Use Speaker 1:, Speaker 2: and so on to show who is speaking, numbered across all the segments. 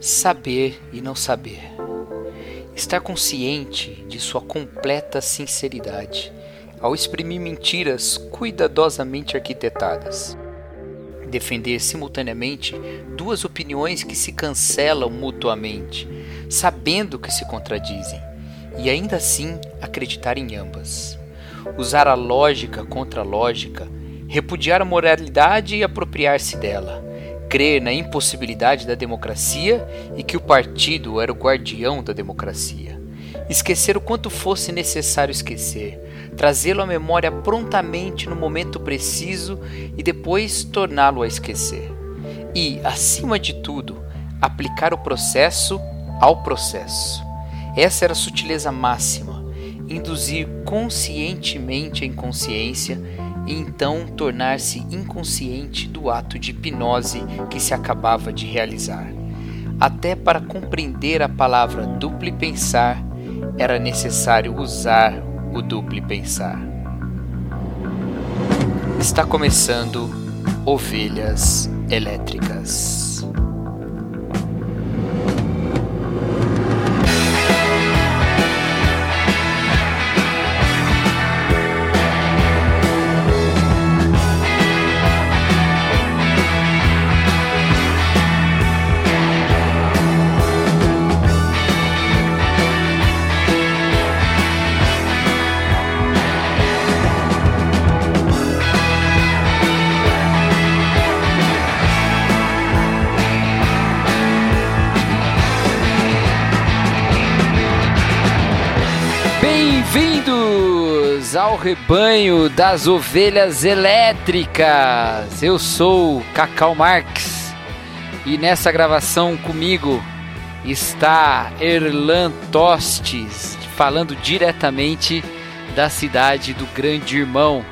Speaker 1: Saber e não saber. Estar consciente de sua completa sinceridade ao exprimir mentiras cuidadosamente arquitetadas. Defender simultaneamente duas opiniões que se cancelam mutuamente, sabendo que se contradizem, e ainda assim acreditar em ambas. Usar a lógica contra a lógica, repudiar a moralidade e apropriar-se dela crer na impossibilidade da democracia e que o partido era o guardião da democracia. Esquecer o quanto fosse necessário esquecer, trazê-lo à memória prontamente no momento preciso e depois torná-lo a esquecer. E, acima de tudo, aplicar o processo ao processo. Essa era a sutileza máxima, induzir conscientemente a inconsciência e então tornar-se inconsciente do ato de hipnose que se acabava de realizar. Até para compreender a palavra duplo pensar, era necessário usar o duplo pensar. Está começando Ovelhas Elétricas. Ao rebanho das ovelhas elétricas. Eu sou Cacau Marx e nessa gravação comigo está Erlan Tostes, falando diretamente da cidade do Grande Irmão.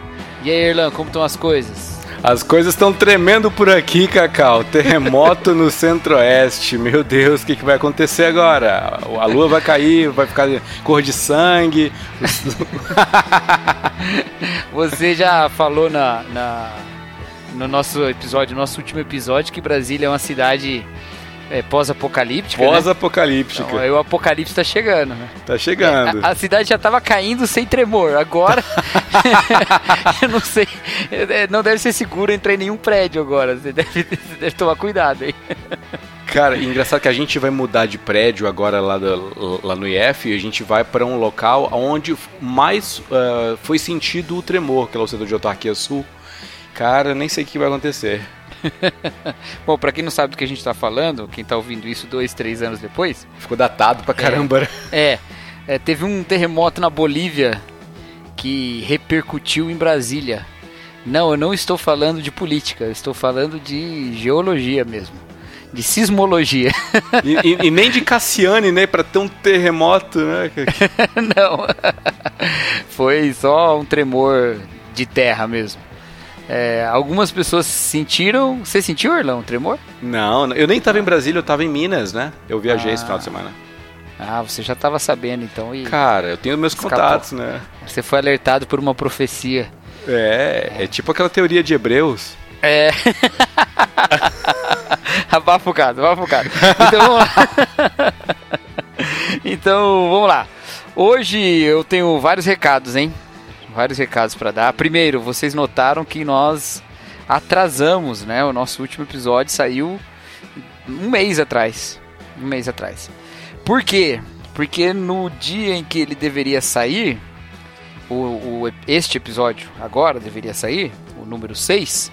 Speaker 1: E aí, Erlan, como estão as coisas?
Speaker 2: As coisas estão tremendo por aqui, Cacau. Terremoto no centro-oeste. Meu Deus, o que, que vai acontecer agora? A lua vai cair, vai ficar cor de sangue.
Speaker 1: Você já falou na, na, no nosso episódio, nosso último episódio, que Brasília é uma cidade é, pós-apocalíptica.
Speaker 2: Né? Pós-apocalíptica. Né?
Speaker 1: Então, o apocalipse tá chegando, né?
Speaker 2: Tá chegando.
Speaker 1: É, a, a, cidade já tava caindo sem tremor. Agora. eu não sei. É, não deve ser seguro entrar em nenhum prédio agora. Você deve, você deve tomar cuidado aí.
Speaker 2: Cara, engraçado que a gente vai mudar de prédio agora lá, do, lá no IF e a gente vai para um local onde mais uh, foi sentido o tremor, que é o setor de autarquia sul. Cara, nem sei o que vai acontecer.
Speaker 1: Bom, para quem não sabe do que a gente está falando, quem está ouvindo isso dois, três anos depois.
Speaker 2: Ficou datado pra caramba.
Speaker 1: É, é, é, teve um terremoto na Bolívia que repercutiu em Brasília. Não, eu não estou falando de política, eu estou falando de geologia mesmo. De sismologia.
Speaker 2: E, e, e nem de Cassiane, né? Pra ter um terremoto, né?
Speaker 1: não. Foi só um tremor de terra mesmo. É, algumas pessoas sentiram. Você sentiu, Erlão, um tremor?
Speaker 2: Não, eu nem estava em Brasília, eu estava em Minas, né? Eu viajei ah. esse final de semana.
Speaker 1: Ah, você já estava sabendo então e.
Speaker 2: Cara, eu tenho meus escapou. contatos, né?
Speaker 1: Você foi alertado por uma profecia.
Speaker 2: É, é, tipo aquela teoria de Hebreus.
Speaker 1: É. abafocado, abafocado. Então vamos lá. então vamos lá. Hoje eu tenho vários recados, hein? vários recados para dar. Primeiro, vocês notaram que nós atrasamos, né? O nosso último episódio saiu um mês atrás. Um mês atrás. Por quê? Porque no dia em que ele deveria sair, o, o, este episódio agora deveria sair, o número 6,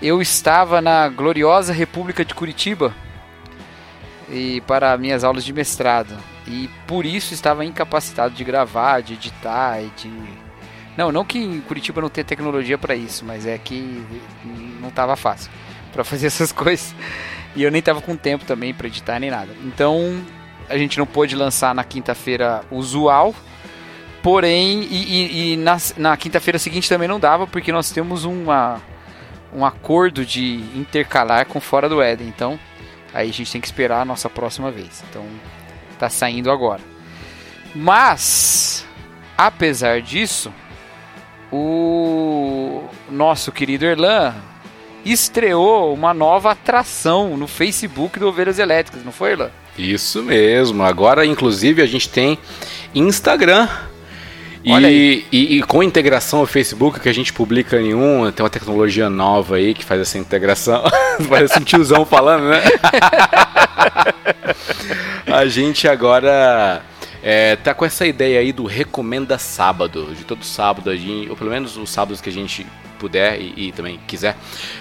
Speaker 1: eu estava na gloriosa República de Curitiba e para minhas aulas de mestrado. E por isso estava incapacitado de gravar, de editar e de não, não que em Curitiba não tenha tecnologia para isso, mas é que não tava fácil para fazer essas coisas. E eu nem tava com tempo também para editar nem nada. Então, a gente não pôde lançar na quinta-feira usual. Porém, e, e, e na, na quinta-feira seguinte também não dava, porque nós temos uma, um acordo de intercalar com Fora do Éden. Então, aí a gente tem que esperar a nossa próxima vez. Então, tá saindo agora. Mas, apesar disso, o nosso querido Erlan estreou uma nova atração no Facebook do Ovelhas Elétricas, não foi, Erlan?
Speaker 2: Isso mesmo. Agora, inclusive, a gente tem Instagram. E, e, e, com integração ao Facebook, que a gente publica nenhum, tem uma tecnologia nova aí que faz essa integração. Parece um tiozão falando, né? a gente agora é, tá com essa ideia aí do Recomenda Sábado. De todo sábado, a gente, ou pelo menos os sábados que a gente puder e, e também quiser,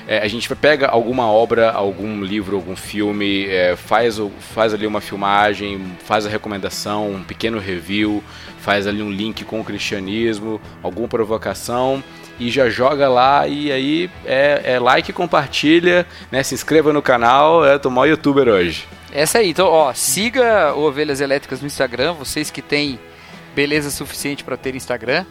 Speaker 2: é, a gente pega alguma obra, algum livro, algum filme, é, faz, faz ali uma filmagem, faz a recomendação, um pequeno review, faz ali um link com o cristianismo, alguma provocação e já joga lá e aí é, é like, compartilha, né, se inscreva no canal, é, tô maior youtuber hoje.
Speaker 1: Essa aí, então, ó, siga o Ovelhas Elétricas no Instagram, vocês que têm beleza suficiente para ter Instagram.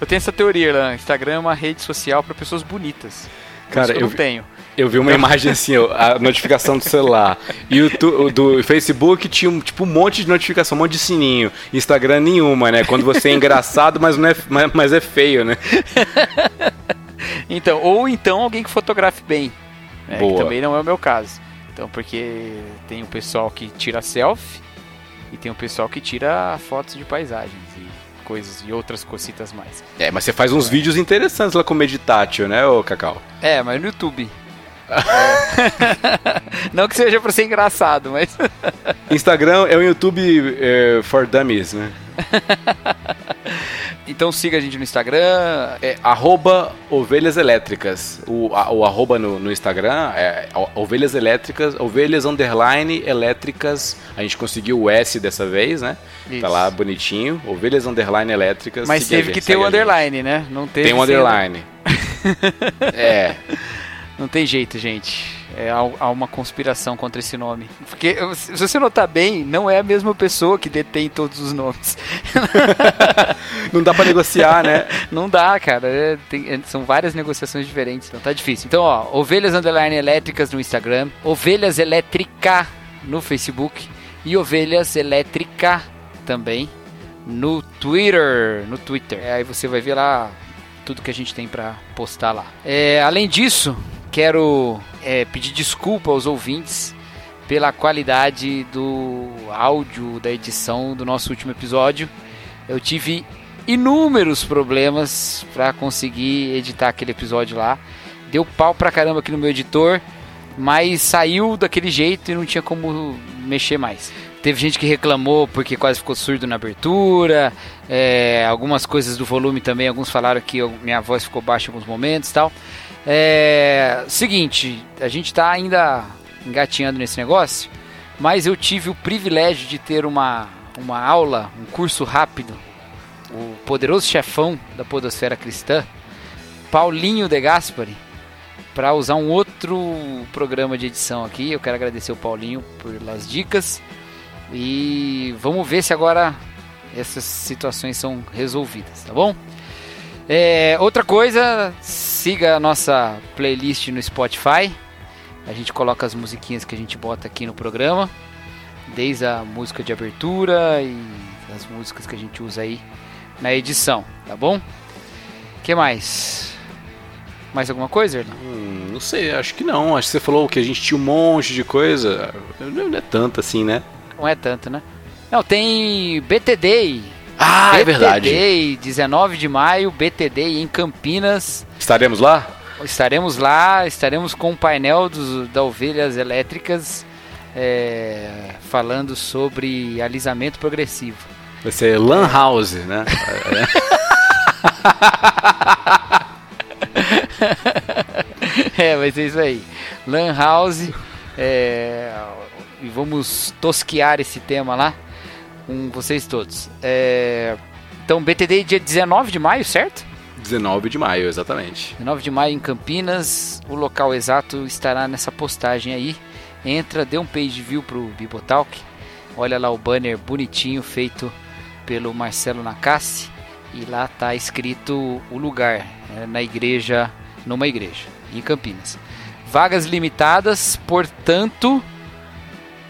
Speaker 1: Eu tenho essa teoria, né? Instagram é uma rede social para pessoas bonitas.
Speaker 2: Cara, eu,
Speaker 1: eu tenho.
Speaker 2: Eu vi uma imagem assim, a notificação do celular. E o do Facebook tinha um, tipo um monte de notificação, um monte de sininho. Instagram nenhuma, né? Quando você é engraçado, mas não é, mas, mas é feio, né?
Speaker 1: então, ou então alguém que fotografe bem. Né? Que também não é o meu caso. Então, porque tem o pessoal que tira selfie e tem o pessoal que tira fotos de paisagens e coisas e outras cositas mais.
Speaker 2: É, mas você faz uns é. vídeos interessantes lá com Meditatio, né, ô Cacau?
Speaker 1: É, mas no YouTube. Não que seja pra ser engraçado, mas.
Speaker 2: Instagram é o YouTube é, for Dummies, né?
Speaker 1: Então siga a gente no Instagram.
Speaker 2: É arroba Ovelhas Elétricas. O, a, o arroba no, no, Instagram é Ovelhas Elétricas, Ovelhas Underline Elétricas. A gente conseguiu o S dessa vez, né? Isso. Tá lá bonitinho. Ovelhas Underline Elétricas.
Speaker 1: Mas teve gente, que ter o underline, né?
Speaker 2: Não teve Tem um underline. é.
Speaker 1: Não tem jeito, gente. É, há uma conspiração contra esse nome. Porque, se você notar bem, não é a mesma pessoa que detém todos os nomes.
Speaker 2: não dá para negociar, né?
Speaker 1: Não dá, cara. É, tem, é, são várias negociações diferentes, então tá difícil. Então, ó, Ovelhas Underline Elétricas no Instagram, Ovelhas Elétrica no Facebook e Ovelhas Elétrica também no Twitter. No Twitter. É, aí você vai ver lá tudo que a gente tem para postar lá. É, além disso, quero é, pedir desculpa aos ouvintes pela qualidade do áudio da edição do nosso último episódio. Eu tive inúmeros problemas para conseguir editar aquele episódio lá. Deu pau pra caramba aqui no meu editor, mas saiu daquele jeito e não tinha como mexer mais. Teve gente que reclamou porque quase ficou surdo na abertura, é, algumas coisas do volume também, alguns falaram que minha voz ficou baixa em alguns momentos tal. É. Seguinte, a gente está ainda engatinhando nesse negócio, mas eu tive o privilégio de ter uma, uma aula, um curso rápido, o poderoso chefão da Podosfera Cristã, Paulinho De Gaspari, para usar um outro programa de edição aqui. Eu quero agradecer o Paulinho pelas dicas e vamos ver se agora essas situações são resolvidas, tá bom? É, outra coisa, siga a nossa playlist no Spotify. A gente coloca as musiquinhas que a gente bota aqui no programa, desde a música de abertura e as músicas que a gente usa aí na edição, tá bom? que mais? Mais alguma coisa, Erlan?
Speaker 2: Hum, não sei, acho que não. Acho que você falou que a gente tinha um monte de coisa. Não é tanto assim, né?
Speaker 1: Não é tanto, né? Não, tem BTD
Speaker 2: ah, BTD, é verdade.
Speaker 1: BTD, 19 de maio, BTD em Campinas.
Speaker 2: Estaremos lá?
Speaker 1: Estaremos lá, estaremos com o painel dos, da Ovelhas Elétricas é, falando sobre alisamento progressivo.
Speaker 2: Vai ser Lan House, né?
Speaker 1: é, vai ser isso aí. Lan House. É, e vamos tosquear esse tema lá com vocês todos. É... Então, BTD dia 19 de maio, certo?
Speaker 2: 19 de maio, exatamente.
Speaker 1: 19 de maio em Campinas. O local exato estará nessa postagem aí. Entra, dê um page view pro Bibotalk. Olha lá o banner bonitinho feito pelo Marcelo Nakassi. E lá tá escrito o lugar, é, na igreja, numa igreja, em Campinas. Vagas limitadas, portanto,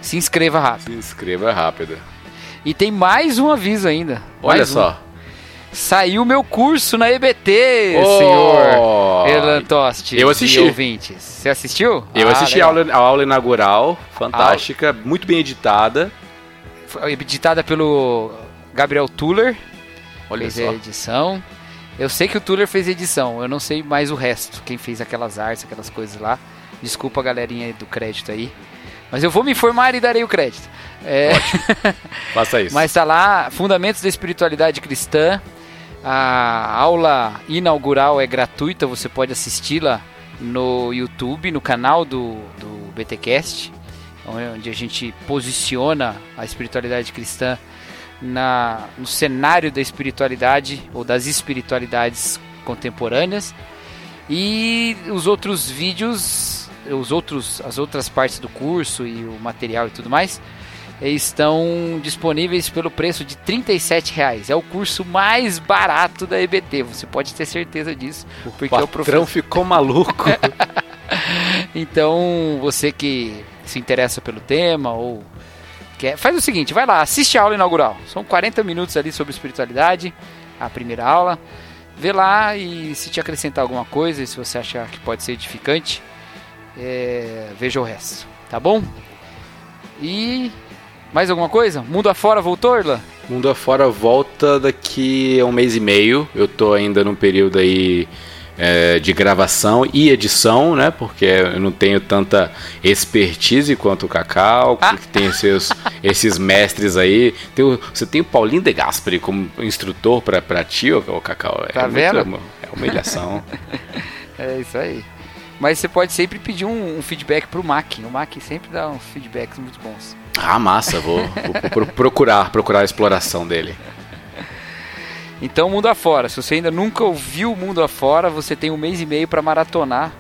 Speaker 1: se inscreva rápido.
Speaker 2: Se inscreva rápido.
Speaker 1: E tem mais um aviso ainda.
Speaker 2: Olha
Speaker 1: mais
Speaker 2: só.
Speaker 1: Um. Saiu meu curso na EBT,
Speaker 2: Oh!
Speaker 1: senhor Erlan Tosti.
Speaker 2: Eu assisti.
Speaker 1: Ouvintes. Você assistiu?
Speaker 2: Eu
Speaker 1: Ah,
Speaker 2: assisti a aula, a aula inaugural, fantástica, muito bem editada.
Speaker 1: Foi editada pelo Gabriel Tuller.
Speaker 2: Olha
Speaker 1: fez
Speaker 2: só.
Speaker 1: a edição. Eu sei que o Tuller fez a edição, eu não sei mais o resto, quem fez aquelas artes, aquelas coisas lá. Desculpa a galerinha do crédito aí. Mas eu vou me informar e darei o crédito. É,
Speaker 2: Faça isso.
Speaker 1: mas tá lá, Fundamentos da Espiritualidade Cristã. A aula inaugural é gratuita, você pode assisti-la no YouTube, no canal do, do BTcast, onde a gente posiciona a espiritualidade cristã na, no cenário da espiritualidade ou das espiritualidades contemporâneas. E os outros vídeos, os outros, as outras partes do curso e o material e tudo mais estão disponíveis pelo preço de 37 reais. É o curso mais barato da EBT, você pode ter certeza disso, porque
Speaker 2: o
Speaker 1: o
Speaker 2: patrão
Speaker 1: professor.
Speaker 2: ficou maluco.
Speaker 1: Então, você que se interessa pelo tema ou quer, faz o seguinte, vai lá, assiste a aula inaugural. São 40 minutos ali sobre espiritualidade, a primeira aula. Vê lá e se te acrescentar alguma coisa, se você achar que pode ser edificante, é, veja o resto, tá bom? E mais alguma coisa? Mundo afora voltou, Irlan?
Speaker 2: Mundo afora volta daqui a um mês e meio. Eu tô ainda num período aí é, de gravação e edição, né? Porque eu não tenho tanta expertise quanto o Cacau,
Speaker 1: Ah.
Speaker 2: que tem seus, esses mestres aí. Tem o- você tem o Paulinho de Gasperi como instrutor pra, pra ti, ô, Cacau. É
Speaker 1: Tá
Speaker 2: muito-
Speaker 1: vendo?
Speaker 2: é humilhação.
Speaker 1: É isso aí. Mas você pode sempre pedir um, um feedback pro Mac. O Mac sempre dá uns feedbacks muito bons.
Speaker 2: ah, massa, vou, vou pro- procurar, procurar a exploração dele.
Speaker 1: Então, Mundo Afora. Se você ainda nunca ouviu Mundo Afora, você tem um mês e meio para maratonar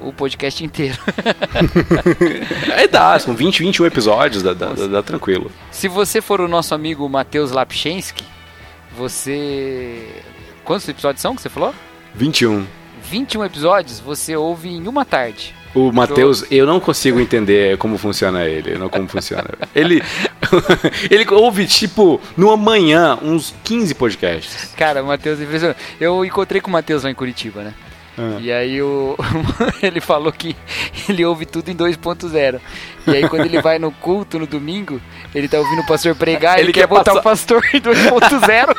Speaker 1: o podcast inteiro.
Speaker 2: Aí dá, são 20, 21 episódios, dá, dá, dá- dá tranquilo.
Speaker 1: Se você for o nosso amigo Matheus Lapchensky, você. Quantos episódios são que você falou?
Speaker 2: 21.
Speaker 1: 21 episódios você ouve em uma tarde.
Speaker 2: O Matheus, eu não consigo entender como funciona ele, não como funciona. Ele ele ouve tipo numa manhã uns 15 podcasts.
Speaker 1: Cara, o Matheus é impressionante. Eu encontrei com o Matheus lá em Curitiba, né?
Speaker 2: Ah.
Speaker 1: E aí o, ele falou que ele ouve tudo em 2.0. E aí quando ele vai no culto no domingo, ele tá ouvindo o pastor pregar, ele,
Speaker 2: Ele
Speaker 1: quer
Speaker 2: quer
Speaker 1: botar
Speaker 2: passar-
Speaker 1: o pastor em 2.0.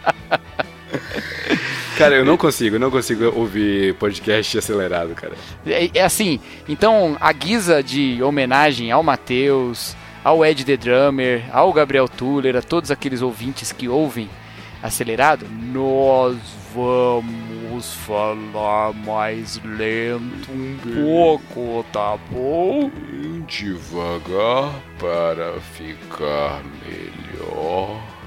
Speaker 2: Cara, eu não consigo, eu não consigo ouvir podcast acelerado, cara.
Speaker 1: É, é assim, então a guisa de homenagem ao Matheus, ao Ed The Drummer, ao Gabriel Tuller, a todos aqueles ouvintes que ouvem acelerado, nós vamos falar mais lento um pouco, tá bom?
Speaker 2: Devagar para ficar melhor.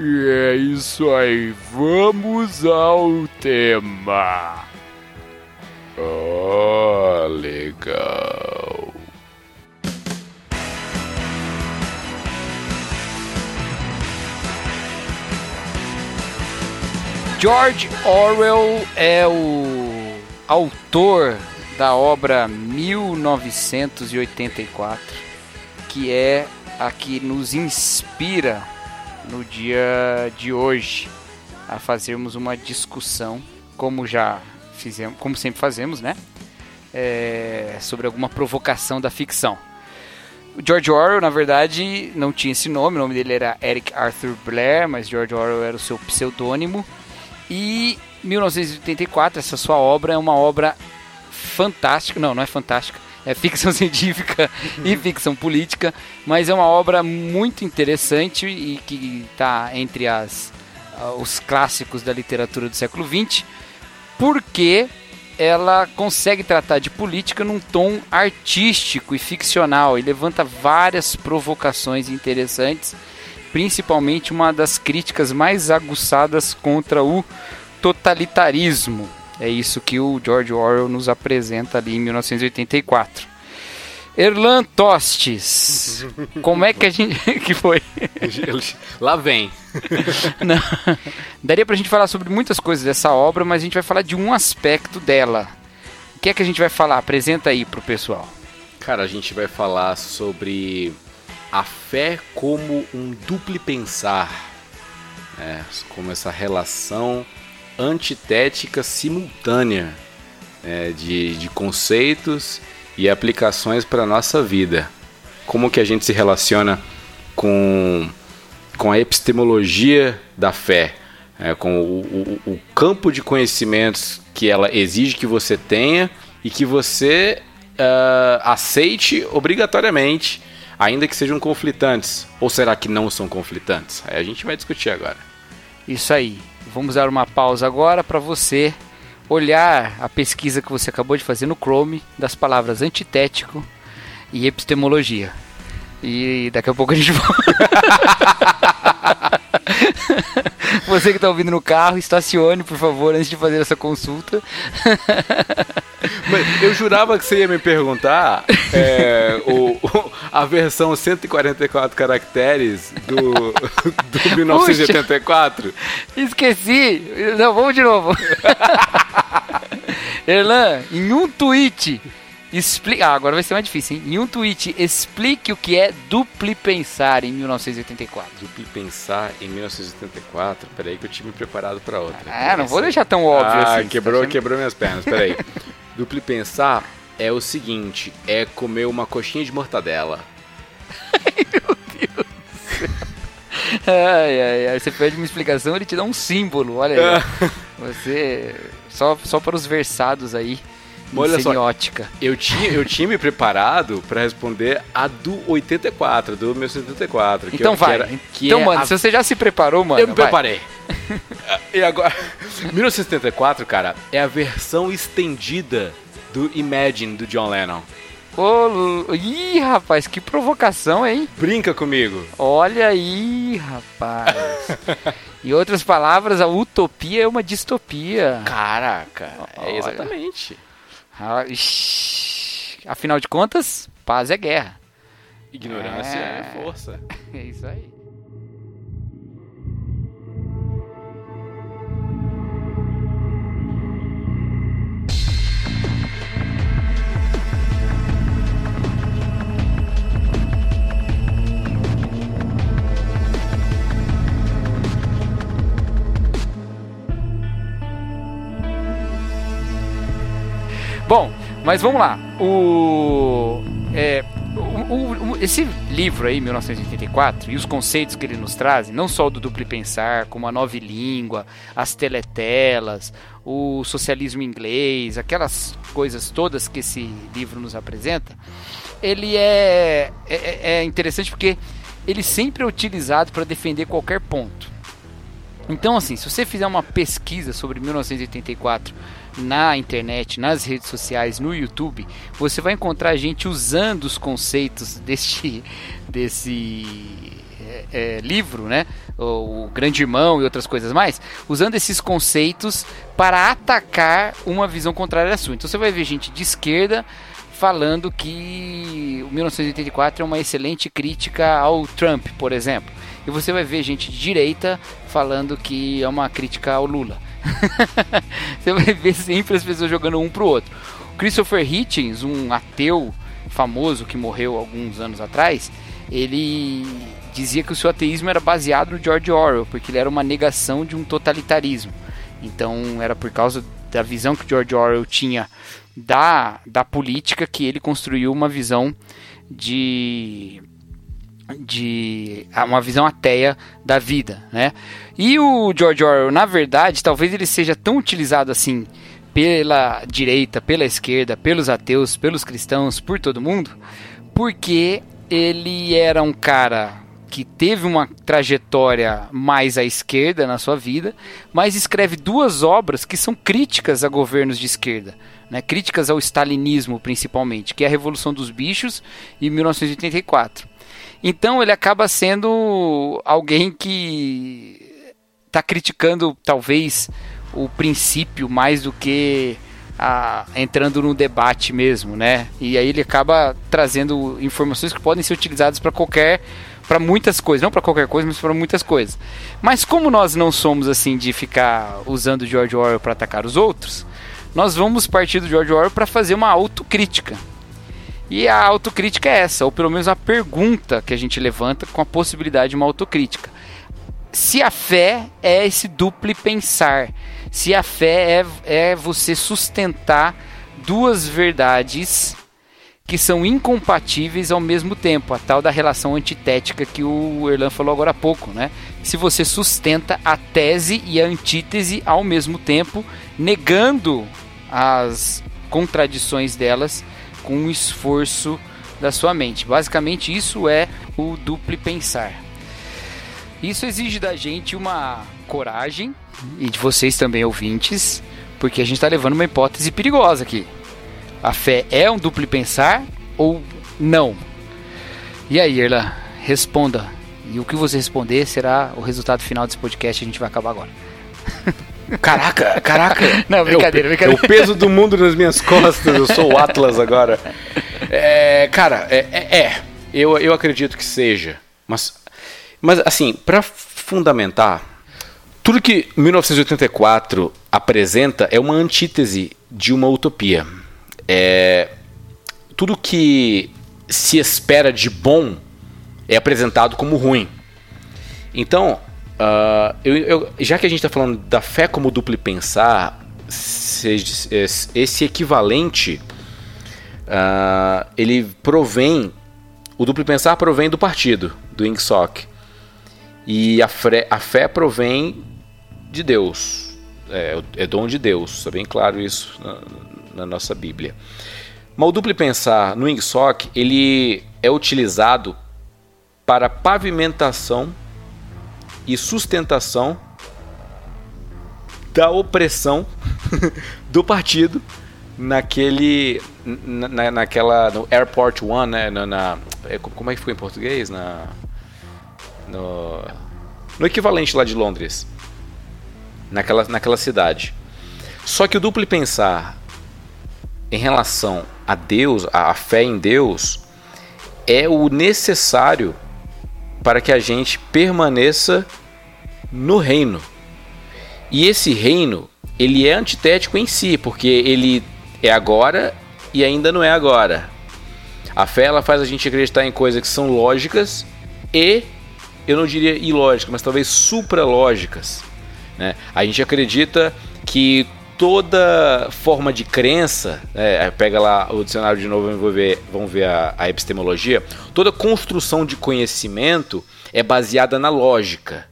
Speaker 1: E é isso aí, vamos ao tema.
Speaker 2: Ah, legal.
Speaker 1: George Orwell é o autor da obra 1984, que é a que nos inspira no dia de hoje a fazermos uma discussão, como já fizemos, como sempre fazemos, né? É, sobre alguma provocação da ficção. O George Orwell, na verdade, não tinha esse nome, o nome dele era Eric Arthur Blair, mas George Orwell era o seu pseudônimo. E 1984, essa sua obra é uma obra fantástica, não, não é fantástica, é ficção científica e ficção política, mas é uma obra muito interessante e que está entre as, ah, os clássicos da literatura do século XX, porque ela consegue tratar de política num tom artístico e ficcional e levanta várias provocações interessantes, principalmente uma das críticas mais aguçadas contra o totalitarismo. É isso que o George Orwell nos apresenta ali em 1984. Erlan Tostes, como é que a gente. que foi?
Speaker 2: Lá vem.
Speaker 1: Não. Daria pra gente falar sobre muitas coisas dessa obra, mas a gente vai falar de um aspecto dela. O que é que a gente vai falar? Apresenta aí pro pessoal.
Speaker 2: Cara, a gente vai falar sobre a fé como um duplo pensar, né? como essa relação antitética simultânea né? de, de conceitos e aplicações para a nossa vida. Como que a gente se relaciona com, com a epistemologia da fé, é, com o, o, o campo de conhecimentos que ela exige que você tenha e que você uh, aceite obrigatoriamente, ainda que sejam conflitantes. Ou será que não são conflitantes? Aí a gente vai discutir agora.
Speaker 1: Isso aí. Vamos dar uma pausa agora para você olhar a pesquisa que você acabou de fazer no Chrome das palavras antitético e epistemologia. E daqui a pouco a gente volta. Você que está ouvindo no carro, estacione, por favor, antes de fazer essa consulta.
Speaker 2: Mas eu jurava que você ia me perguntar é, o, o, a versão 144 caracteres do, do 1984.
Speaker 1: Puxa, esqueci. Não, vamos de novo. Erlan, em um tweet Explica. Ah, agora vai ser mais difícil, hein? Em um tweet, explique o que é dupli pensar em 1984.
Speaker 2: Dupli pensar em 1984? Peraí que eu tive me preparado para outra.
Speaker 1: Ah, não vou deixar tão óbvio
Speaker 2: ah,
Speaker 1: assim.
Speaker 2: Quebrou, tá quebrou minhas pernas, peraí. dupli pensar é o seguinte: é comer uma coxinha de mortadela.
Speaker 1: Ai, meu Deus do céu. Ai, ai, ai. Você pede uma explicação, ele te dá um símbolo. Olha aí. Você. Só, só para os versados aí. Olha semiótica.
Speaker 2: Só, eu tinha, eu tinha me preparado para responder a do 84, do meu 74.
Speaker 1: Então vai.
Speaker 2: era,
Speaker 1: que então, é mano, a... se você já se preparou, mano.
Speaker 2: Eu me vai. preparei. e agora, 1974, cara, é a versão estendida do Imagine do John Lennon.
Speaker 1: Ô, ih, rapaz, que provocação, hein?
Speaker 2: Brinca comigo.
Speaker 1: Olha aí, rapaz. em outras palavras, a utopia é uma distopia.
Speaker 2: Caraca, é exatamente.
Speaker 1: Ah, afinal de contas, paz é guerra.
Speaker 2: Ignorância é, é força.
Speaker 1: É isso aí. Bom, mas vamos lá. O, é, o, o, esse livro aí, 1984, e os conceitos que ele nos traz, não só o do duplo pensar, como a nova língua, as teletelas, o socialismo inglês, aquelas coisas todas que esse livro nos apresenta, ele é, é, é interessante porque ele sempre é utilizado para defender qualquer ponto. Então, assim, se você fizer uma pesquisa sobre 1984 na internet, nas redes sociais, no YouTube, você vai encontrar gente usando os conceitos deste, desse é, é, livro, né? O, o Grande Irmão e outras coisas mais, usando esses conceitos para atacar uma visão contrária à sua. Então você vai ver gente de esquerda falando que o 1984 é uma excelente crítica ao Trump, por exemplo. E você vai ver gente de direita falando que é uma crítica ao Lula. você vai ver sempre as pessoas jogando um pro outro. Christopher Hitchens, um ateu famoso que morreu alguns anos atrás, ele dizia que o seu ateísmo era baseado no George Orwell, porque ele era uma negação de um totalitarismo. Então era por causa da visão que George Orwell tinha da, da política que ele construiu uma visão de de uma visão ateia da vida, né? E o George Orwell, na verdade, talvez ele seja tão utilizado assim pela direita, pela esquerda, pelos ateus, pelos cristãos, por todo mundo, porque ele era um cara que teve uma trajetória mais à esquerda na sua vida, mas escreve duas obras que são críticas a governos de esquerda, né? críticas ao stalinismo principalmente, que é a Revolução dos Bichos e 1984. Então ele acaba sendo alguém que está criticando talvez o princípio mais do que a, entrando no debate mesmo, né? E aí ele acaba trazendo informações que podem ser utilizadas para qualquer para muitas coisas, não para qualquer coisa, mas para muitas coisas. Mas como nós não somos assim de ficar usando George Orwell para atacar os outros, nós vamos partir do George Orwell para fazer uma autocrítica. E a autocrítica é essa, ou pelo menos a pergunta que a gente levanta com a possibilidade de uma autocrítica. Se a fé é esse duplo pensar, se a fé é, é você sustentar duas verdades que são incompatíveis ao mesmo tempo, a tal da relação antitética que o Erlan falou agora há pouco, né? Se você sustenta a tese e a antítese ao mesmo tempo, negando as contradições delas com o esforço da sua mente. Basicamente, isso é o duplo pensar. Isso exige da gente uma coragem e de vocês também ouvintes, porque a gente está levando uma hipótese perigosa aqui. A fé é um duplo pensar ou não? E aí, Erla, responda. E o que você responder será o resultado final desse podcast. A gente vai acabar agora.
Speaker 2: Caraca, caraca.
Speaker 1: Não, brincadeira,
Speaker 2: é o,
Speaker 1: brincadeira.
Speaker 2: É o peso do mundo nas minhas costas. Eu sou o Atlas agora. É, cara, é, é, é, eu, eu acredito que seja. Mas, mas assim, para fundamentar, tudo que 1984 apresenta é uma antítese de uma utopia. É, tudo que se espera de bom é apresentado como ruim. Então, Uh, eu, eu, já que a gente está falando da fé como duplo pensar, esse equivalente uh, ele provém, o duplo pensar provém do partido, do INGSOC. E a, fé, a fé provém de Deus, é, é dom de Deus, está bem claro isso na, na nossa Bíblia. Mas o duplo pensar no INGSOC ele é utilizado para pavimentação e sustentação da opressão do partido naquele na, naquela no Airport One né? Na, na, é, como é que foi em português? Na no, no equivalente lá de Londres. Naquela naquela cidade. Só que o duplo pensar em relação a Deus a, a fé em Deus é o necessário para que a gente permaneça no reino. E esse reino, ele é antitético em si, porque ele é agora e ainda não é agora. A fé ela faz a gente acreditar em coisas que são lógicas e eu não diria ilógicas, mas talvez supralógicas. Né? A gente acredita que toda forma de crença, né, pega lá o dicionário de novo, vamos ver, vamos ver a, a epistemologia, toda construção de conhecimento é baseada na lógica.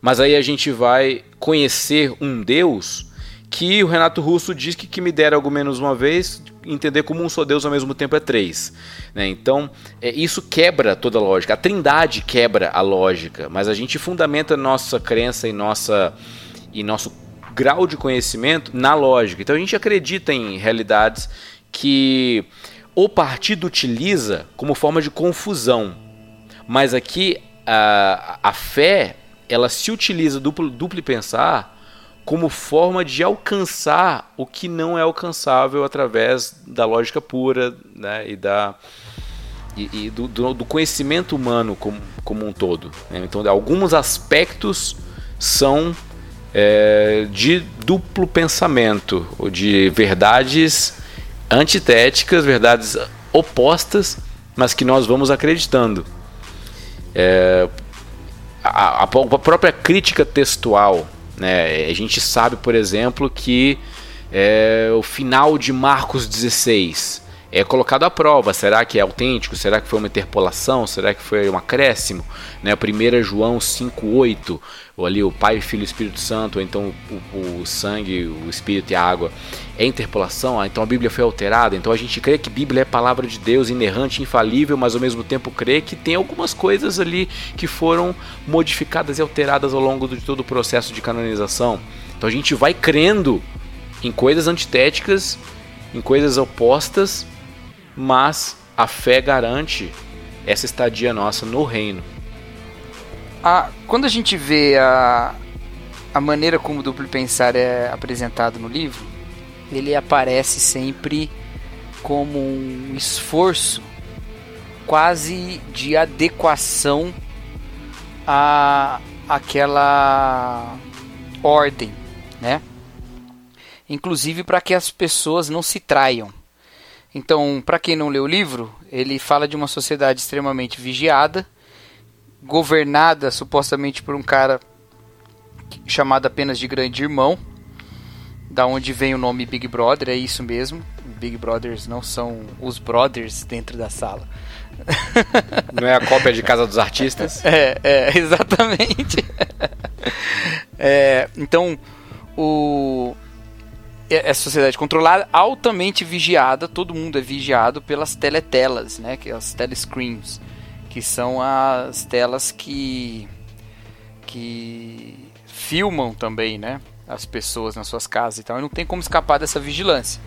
Speaker 2: Mas aí a gente vai conhecer um Deus que o Renato Russo diz que, que me dera algo menos uma vez, entender como um só Deus ao mesmo tempo é três. Né? Então, é, isso quebra toda a lógica. A trindade quebra a lógica, mas a gente fundamenta nossa crença e, nossa, e nosso grau de conhecimento na lógica. Então a gente acredita em realidades que o partido utiliza como forma de confusão. Mas aqui a, a fé ela se utiliza duplo, duplo pensar como forma de alcançar o que não é alcançável através da lógica pura né, e, da, e, e do, do, conhecimento humano como, como um todo. Né? Então, alguns aspectos são é, de duplo pensamento, ou de verdades antitéticas, verdades opostas, mas que nós vamos acreditando. É, a, a, a, própria crítica textual, né? a gente sabe, por exemplo, que é, o final de Marcos 16 é colocado à prova. Será que é autêntico? Será que foi uma interpolação? Será que foi um acréscimo? Né? 1 João 5,8, ou ali o Pai, Filho e Espírito Santo, ou então o, o, sangue, o Espírito e a água, é interpolação? Ah, então a Bíblia foi alterada? Então a gente crê que Bíblia é palavra de Deus, inerrante, infalível, mas ao mesmo tempo crê que tem algumas coisas ali que foram modificadas e alteradas ao longo de todo o processo de canonização. Então a gente vai crendo em coisas antitéticas, em coisas opostas, mas a fé garante essa estadia nossa no reino.
Speaker 1: A, quando a gente vê a, a maneira como o duplo pensar é apresentado no livro, ele aparece sempre como um esforço quase de adequação a aquela ordem, né? Inclusive para que as pessoas não se traiam. Então, para quem não leu o livro, ele fala de uma sociedade extremamente vigiada, governada supostamente por um cara chamado apenas de Grande Irmão, da onde vem o nome Big Brother, é isso mesmo. Big Brothers não são os brothers dentro da sala.
Speaker 2: Não é a cópia de Casa dos Artistas?
Speaker 1: É, é exatamente. é, então, o é, é sociedade controlada, altamente vigiada, todo mundo é vigiado pelas teletelas, né, que é as telescreens, que são as telas que que filmam também, né, as pessoas nas suas casas e tal, e não tem como escapar dessa vigilância.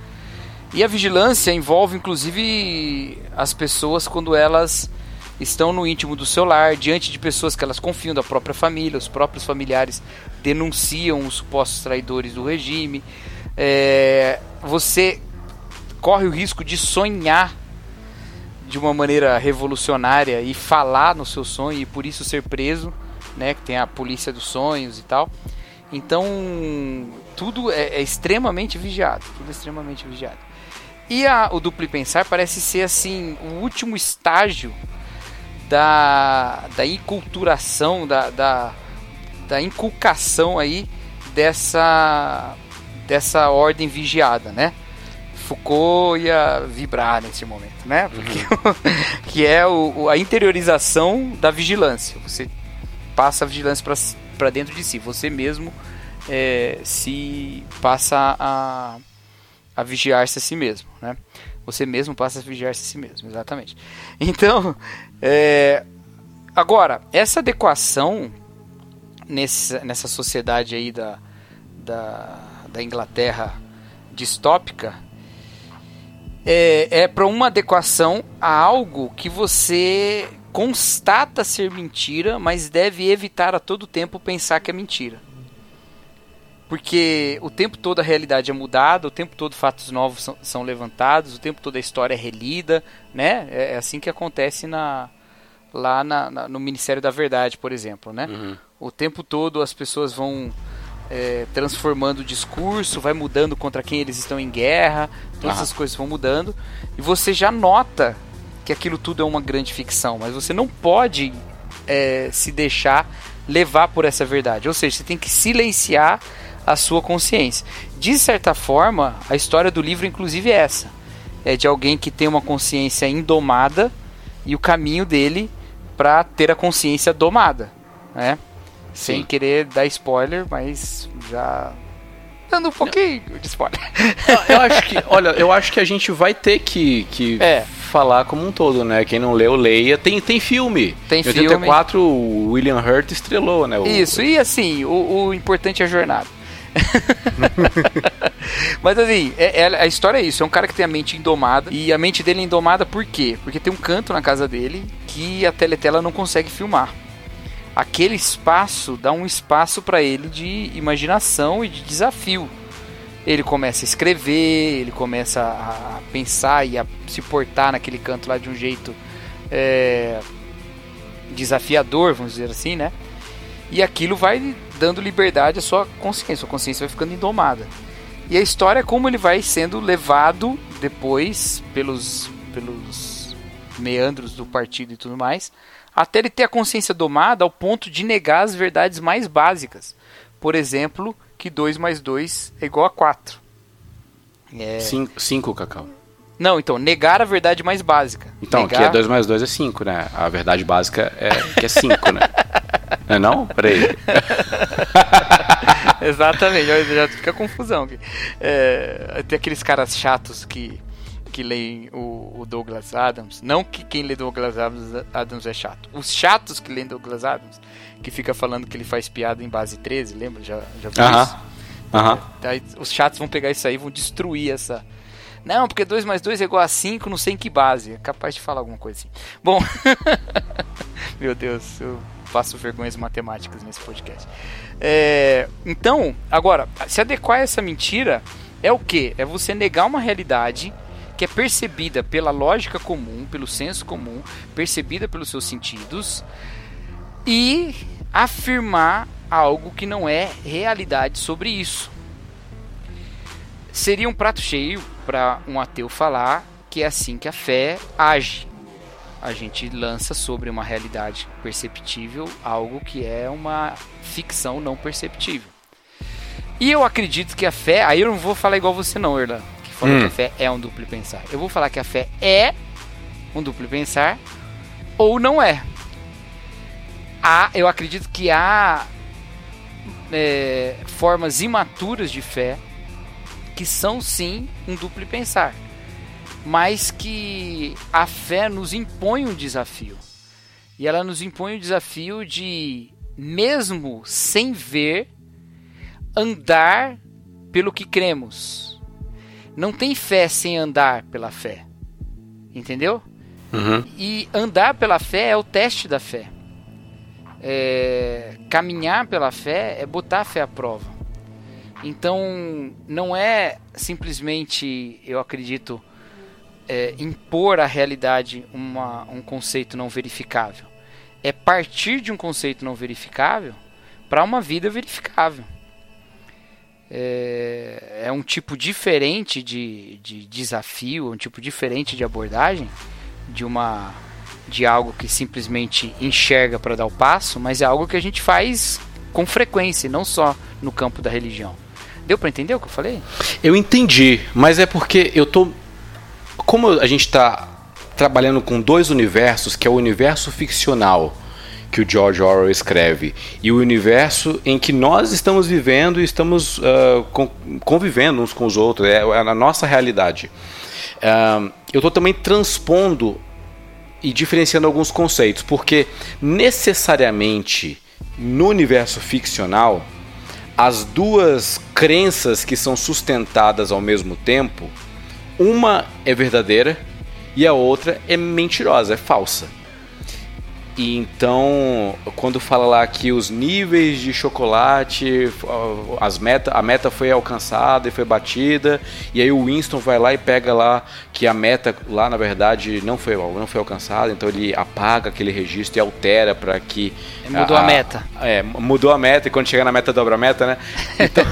Speaker 1: E a vigilância envolve inclusive as pessoas quando elas estão no íntimo do seu lar, diante de pessoas que elas confiam da própria família, os próprios familiares denunciam os supostos traidores do regime. É, você corre o risco de sonhar de uma maneira revolucionária e falar no seu sonho e por isso ser preso, né? Que tem a polícia dos sonhos e tal. Então tudo é, é extremamente vigiado, tudo é extremamente vigiado. E a, o duplo pensar parece ser assim o último estágio da, da enculturação, da, da, da inculcação aí dessa, dessa ordem vigiada, né? Foucault ia vibrar nesse momento, né? Porque, uhum. que é o, a interiorização da vigilância. Você passa a vigilância para dentro de si. Você mesmo é, se passa a a vigiar-se a si mesmo, né? Você mesmo passa a vigiar-se a si mesmo, exatamente. Então, é, agora, essa adequação nesse, nessa sociedade aí da, da, da Inglaterra distópica é, é para uma adequação a algo que você constata ser mentira, mas deve evitar a todo tempo pensar que é mentira porque o tempo todo a realidade é mudada, o tempo todo fatos novos são, são levantados, o tempo todo a história é relida, né? É, é assim que acontece na, lá na, na, no Ministério da Verdade, por exemplo, né? Uhum. O tempo todo as pessoas vão é, transformando o discurso, vai mudando contra quem eles estão em guerra, todas uhum. essas coisas vão mudando, e você já nota que aquilo tudo é uma grande ficção, mas você não pode é, se deixar levar por essa verdade, ou seja, você tem que silenciar a sua consciência. De certa forma, a história do livro, inclusive, é essa: é de alguém que tem uma consciência indomada e o caminho dele para ter a consciência domada, né? Sem Sim. querer dar spoiler, mas já dando um pouquinho Não. de spoiler.
Speaker 2: Eu acho que, olha, eu acho que a gente vai ter que, que é. falar como um todo, né? Quem não leu, leia. Tem, tem filme.
Speaker 1: Tem
Speaker 2: em
Speaker 1: filme.
Speaker 2: 84, o William Hurt estrelou, né? O...
Speaker 1: Isso, e assim, o, o importante é a jornada. Mas assim, é, é, a história é isso: é um cara que tem a mente indomada. E a mente dele é indomada por quê? Porque tem um canto na casa dele que a teletela não consegue filmar. Aquele espaço dá um espaço para ele de imaginação e de desafio. Ele começa a escrever, ele começa a pensar e a se portar naquele canto lá de um jeito é, desafiador, vamos dizer assim, né? E aquilo vai dando liberdade à sua consciência. Sua consciência vai ficando indomada. E a história é como ele vai sendo levado depois pelos, pelos meandros do partido e tudo mais, até ele ter a consciência domada ao ponto de negar as verdades mais básicas. Por exemplo, que 2 mais 2 é igual a 4.
Speaker 2: 5, é... Cacau.
Speaker 1: Não, então, negar a verdade mais básica.
Speaker 2: Então,
Speaker 1: negar...
Speaker 2: que é 2 mais 2 é 5, né? A verdade básica é que é 5, né? Não é não? Peraí.
Speaker 1: Exatamente, já fica confusão aqui. É, tem aqueles caras chatos que, que leem o, o, Douglas Adams. Não que quem lê Douglas Adams, Adams é chato. Os chatos que leem Douglas Adams, que fica falando que ele faz piada em base 13, lembra? Já, já viu uh -huh. isso? Uh -huh. os chatos vão pegar isso aí e vão destruir essa, não, porque 2 mais 2 é igual a 5, não sei em que base. É capaz de falar alguma coisa assim. Bom, meu Deus, eu faço vergonhas matemáticas nesse podcast. É, então, agora, se adequar a essa mentira é o que? É você negar uma realidade que é percebida pela lógica comum, pelo senso comum, percebida pelos seus sentidos e afirmar algo que não é realidade sobre isso. Seria um prato cheio para um ateu falar que é assim que a fé age. A gente lança sobre uma realidade perceptível algo que é uma ficção não perceptível. E eu acredito que a fé. Aí eu não vou falar igual você, não, Erlan. Falou hum. que a fé é um duplo pensar. Eu vou falar que a fé é um duplo pensar ou não é. Há, eu acredito que há é, formas imaturas de fé que são sim um duplo pensar, mas que a fé nos impõe um desafio. E ela nos impõe o desafio de, mesmo sem ver, andar pelo que cremos. Não tem fé sem andar pela fé. Entendeu? Uhum. E andar pela fé é o teste da fé. É, caminhar pela fé é botar a fé à prova. Então, não é simplesmente, eu acredito, é, impor à realidade uma, um conceito não verificável. É partir de um conceito não verificável para uma vida verificável. É, é, um tipo diferente de, de desafio, um tipo diferente de abordagem de uma de algo que simplesmente enxerga para dar o passo, mas é algo que a gente faz com frequência, não só no campo da religião. Deu para entender o que eu falei?
Speaker 2: Eu entendi, mas é porque eu tô como a gente está trabalhando com dois universos, que é o universo ficcional que o George Orwell escreve e o universo em que nós estamos vivendo e estamos uh, convivendo uns com os outros, é, é a nossa realidade. Uh, eu estou também transpondo e diferenciando alguns conceitos, porque necessariamente no universo ficcional, as duas crenças que são sustentadas ao mesmo tempo, uma é verdadeira e a outra é mentirosa, é falsa. E então, quando fala lá que os níveis de chocolate, as meta, a meta foi alcançada e foi batida, e aí o Winston vai lá e pega lá que a meta lá na verdade não foi, não foi alcançada, então ele apaga aquele registro e altera para que
Speaker 1: mudou a, a, meta.
Speaker 2: É, mudou a meta e quando chega na meta dobra a meta, né? Então,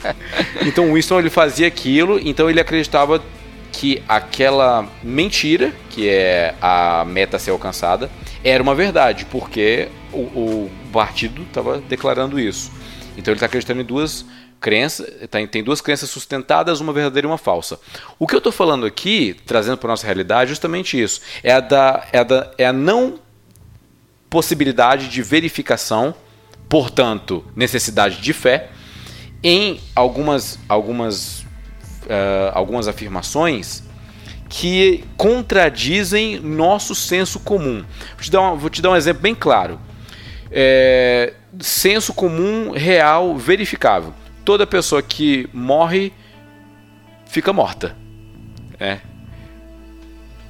Speaker 2: então o Winston ele fazia aquilo, então ele acreditava que aquela mentira, que é a meta ser alcançada, era uma verdade, porque o, o partido estava declarando isso. Então ele está acreditando em duas crenças, tá, tem duas crenças sustentadas, uma verdadeira e uma falsa. O que eu estou falando aqui, trazendo para nossa realidade, é justamente isso. É a, da, é, a da, é a não possibilidade de verificação, portanto, necessidade de fé, em algumas, algumas, uh, algumas afirmações que contradizem nosso senso comum. Vou te dar, uma, vou te dar um exemplo bem claro. É, senso comum real verificável. Toda pessoa que morre fica morta. É.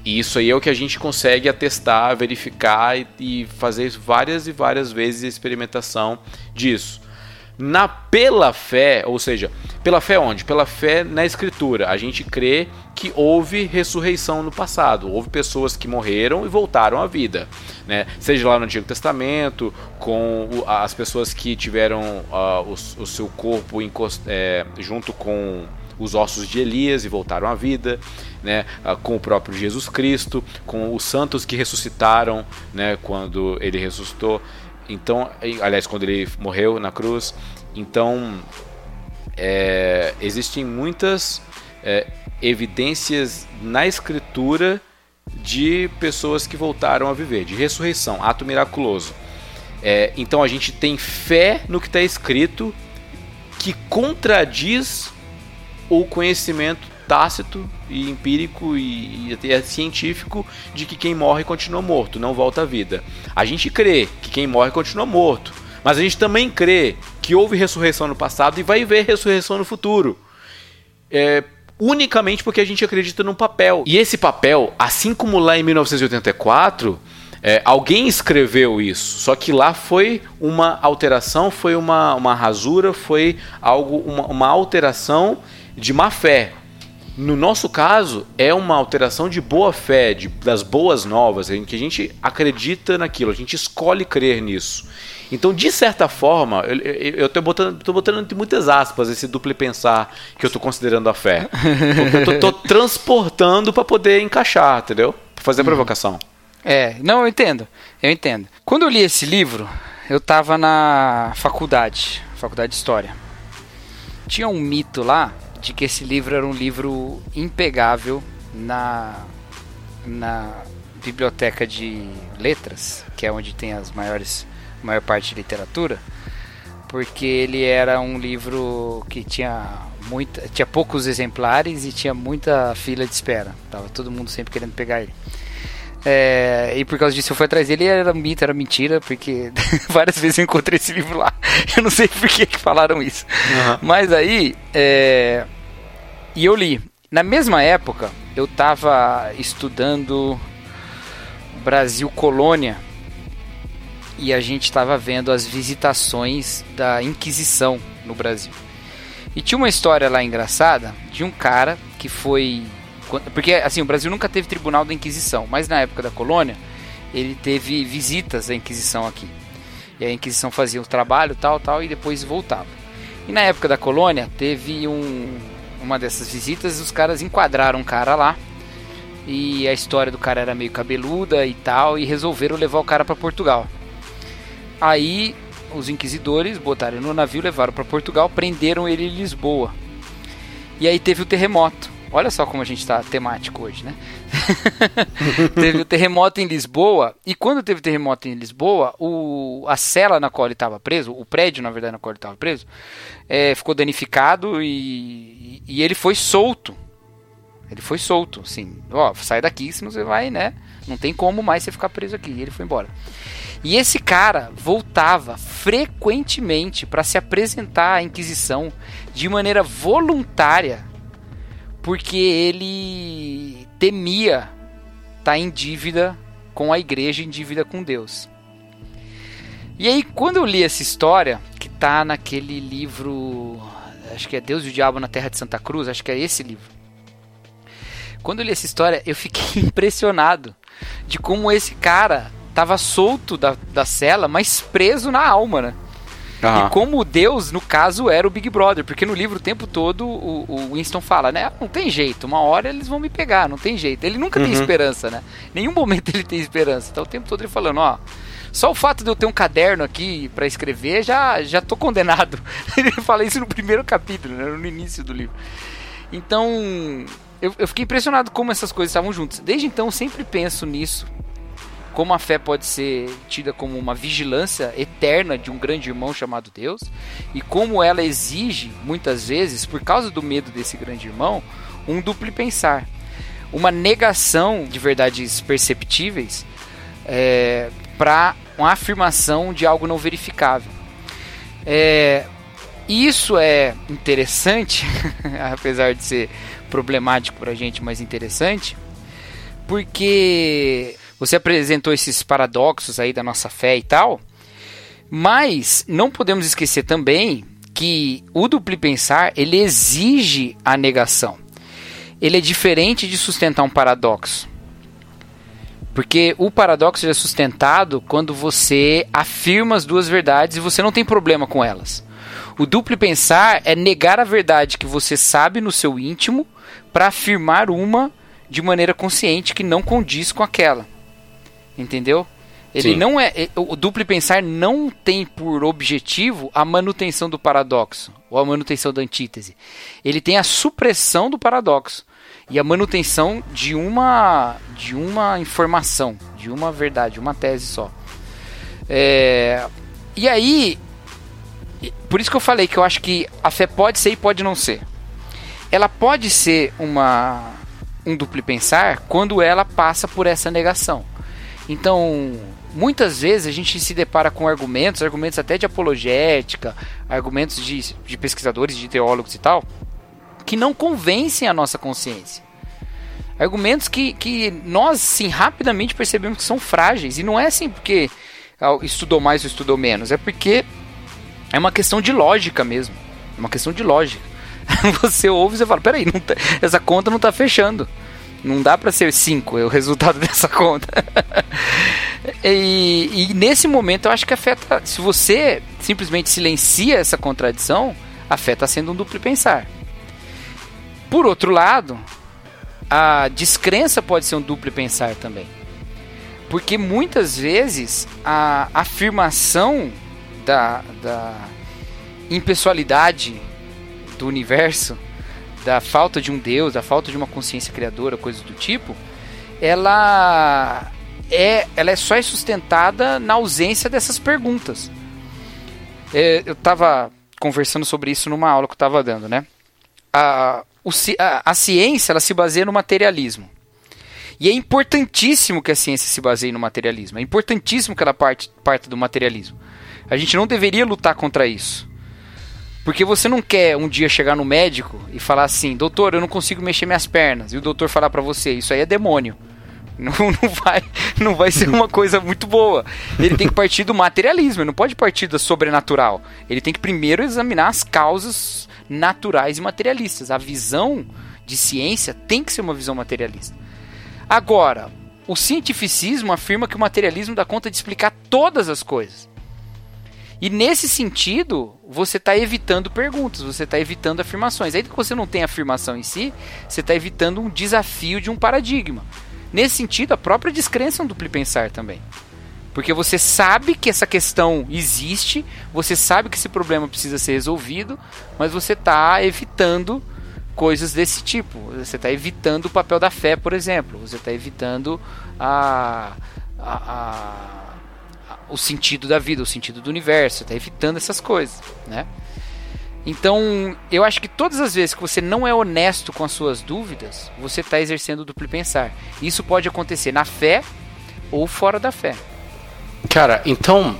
Speaker 2: E isso aí é o que a gente consegue atestar, verificar e, e fazer várias e várias vezes experimentação disso na pela fé, ou seja, pela fé onde? Pela fé na escritura. A gente crê que houve ressurreição no passado, houve pessoas que morreram e voltaram à vida, né? Seja lá no Antigo Testamento, com as pessoas que tiveram uh, o, o, seu corpo encost, é, junto com os ossos de Elias e voltaram à vida, né, com o próprio Jesus Cristo, com os santos que ressuscitaram, né, quando ele ressuscitou. Então, aliás, quando ele morreu na cruz. Então, é, existem muitas é, evidências na escritura de pessoas que voltaram a viver, de ressurreição, ato miraculoso. É, então a gente tem fé no que está escrito que contradiz o conhecimento tácito e empírico e, e até científico de que quem morre continua morto, não volta à vida. A gente crê que quem morre continua morto, mas a gente também crê que houve ressurreição no passado e vai haver ressurreição no futuro. É, unicamente porque a gente acredita num papel. E esse papel, assim como lá em 1984, é, alguém escreveu isso, só que lá foi uma alteração, foi uma, uma rasura, foi algo, uma, uma alteração de má fé. No nosso caso, é uma alteração de boa fé, de, das boas novas, em que a gente acredita naquilo, a gente escolhe crer nisso. Então, de certa forma, eu, tô, botando, tô botando entre muitas aspas esse duplo pensar que eu tô considerando a fé. Porque eu tô transportando para poder encaixar, entendeu? Pra fazer a uhum. provocação.
Speaker 1: É, não, eu entendo. Eu entendo. Quando eu li esse livro, eu tava na faculdade, faculdade de História. Tinha um mito lá de que esse livro era um livro impegável na, na biblioteca de letras, que é onde tem as maiores maior parte de literatura, porque ele era um livro que tinha muita, tinha poucos exemplares e tinha muita fila de espera. Tava todo mundo sempre querendo pegar ele. É, e por causa disso eu fui atrás dele era mito, era mentira, porque várias vezes eu encontrei esse livro lá. Eu não sei por que, que falaram isso. Uhum. Mas aí, é, e eu li. Na mesma época, eu estava estudando Brasil Colônia e a gente estava vendo as visitações da Inquisição no Brasil. E tinha uma história lá engraçada de um cara que foi. Porque assim, o Brasil nunca teve tribunal da Inquisição, mas na época da colônia ele teve visitas da Inquisição aqui. E a Inquisição fazia o trabalho, tal, tal, e depois voltava. E na época da colônia teve um, uma dessas visitas, os caras enquadraram um cara lá. E a história do cara era meio cabeluda e tal, e resolveram levar o cara para Portugal. Aí os inquisidores botaram no navio, levaram para Portugal, prenderam ele em Lisboa. E aí teve o terremoto. Olha só como a gente está temático hoje, né? teve o terremoto em Lisboa, e quando teve o terremoto em Lisboa, o, a cela na qual ele estava preso, o prédio, na verdade, na qual ele estava preso, é, ficou danificado e, e, ele foi solto. Ele foi solto, assim, ó, sai daqui, senão você vai, né? Não tem como mais você ficar preso aqui. E ele foi embora. E esse cara voltava frequentemente para se apresentar à Inquisição de maneira voluntária, porque ele temia estar tá em dívida com a igreja, em dívida com Deus. E aí, quando eu li essa história, que tá naquele livro, acho que é Deus e o Diabo na Terra de Santa Cruz, acho que é esse livro. Quando eu li essa história, eu fiquei impressionado de como esse cara tava solto da, da cela, mas preso na alma, né? Uhum. E como Deus, no caso, era o Big Brother, porque no livro o tempo todo o, o, Winston fala, né? Não tem jeito, uma hora eles vão me pegar, não tem jeito. Ele nunca uhum. tem esperança, né? Nenhum momento ele tem esperança. Então o tempo todo ele falando, ó, só o fato de eu ter um caderno aqui para escrever já já tô condenado. ele fala isso no primeiro capítulo, né? no início do livro. Então eu, eu fiquei impressionado como essas coisas estavam juntas. Desde então eu sempre penso nisso como a fé pode ser tida como uma vigilância eterna de um grande irmão chamado Deus, e como ela exige, muitas vezes, por causa do medo desse grande irmão, um duplo pensar. Uma negação de verdades perceptíveis é, para uma afirmação de algo não verificável. É, isso é interessante, apesar de ser problemático para a gente, mas interessante, porque você apresentou esses paradoxos aí da nossa fé e tal, mas não podemos esquecer também que o duplo pensar ele exige a negação. Ele é diferente de sustentar um paradoxo. Porque o paradoxo é sustentado quando você afirma as duas verdades e você não tem problema com elas. O duplo pensar é negar a verdade que você sabe no seu íntimo para afirmar uma de maneira consciente que não condiz com aquela. Entendeu? Ele Sim. não é. o duplo pensar não tem por objetivo a manutenção do paradoxo ou a manutenção da antítese. Ele tem a supressão do paradoxo e a manutenção de uma de uma informação, de uma verdade, uma tese só. É, e aí, por isso que eu falei que eu acho que a fé pode ser e pode não ser. Ela pode ser uma um duplo pensar quando ela passa por essa negação. Então, muitas vezes a gente se depara com argumentos, argumentos até de apologética, argumentos de, de pesquisadores, de teólogos e tal, que não convencem a nossa consciência. Argumentos que, que nós, sim, rapidamente percebemos que são frágeis. E não é assim porque estudou mais ou estudou menos, é porque é uma questão de lógica mesmo. É uma questão de lógica. Você ouve e fala: peraí, tá, essa conta não está fechando. Não dá para ser 5 é o resultado dessa conta. E, e, nesse momento eu acho que a fé tá, Se você simplesmente silencia essa contradição, a fé está sendo um duplo pensar. Por outro lado, a descrença pode ser um duplo pensar também. Porque muitas vezes a afirmação da, da impessoalidade do universo, da falta de um Deus, da falta de uma consciência criadora, coisas do tipo, ela é, ela é só sustentada na ausência dessas perguntas. É, eu estava conversando sobre isso numa aula que eu estava dando, né? A, o, a, a ciência ela se baseia no materialismo. E é importantíssimo que a ciência se baseie no materialismo. É importantíssimo que ela parte, parte do materialismo. A gente não deveria lutar contra isso. Porque você não quer um dia chegar no médico e falar assim, doutor, eu não consigo mexer minhas pernas. E o doutor falar para você, isso aí é demônio. Não, não, vai, não vai ser uma coisa muito boa. Ele tem que partir do materialismo, ele não pode partir do sobrenatural. Ele tem que primeiro examinar as causas naturais e materialistas. A visão de ciência tem que ser uma visão materialista. Agora, o cientificismo afirma que o materialismo dá conta de explicar todas as coisas. E nesse sentido, você está evitando perguntas, você está evitando afirmações. Aí que você não tem afirmação em si, você está evitando um desafio de um paradigma. Nesse sentido, a própria descrença é um duplo pensar também. Porque você sabe que essa questão existe, você sabe que esse problema precisa ser resolvido, mas você está evitando coisas desse tipo. Você está evitando o papel da fé, por exemplo. Você está evitando a, a, a o sentido da vida, o sentido do universo, está evitando essas coisas, né? Então, eu acho que todas as vezes que você não é honesto com as suas dúvidas, você está exercendo o duplo pensar. Isso pode acontecer na fé ou fora da fé.
Speaker 2: Cara, então,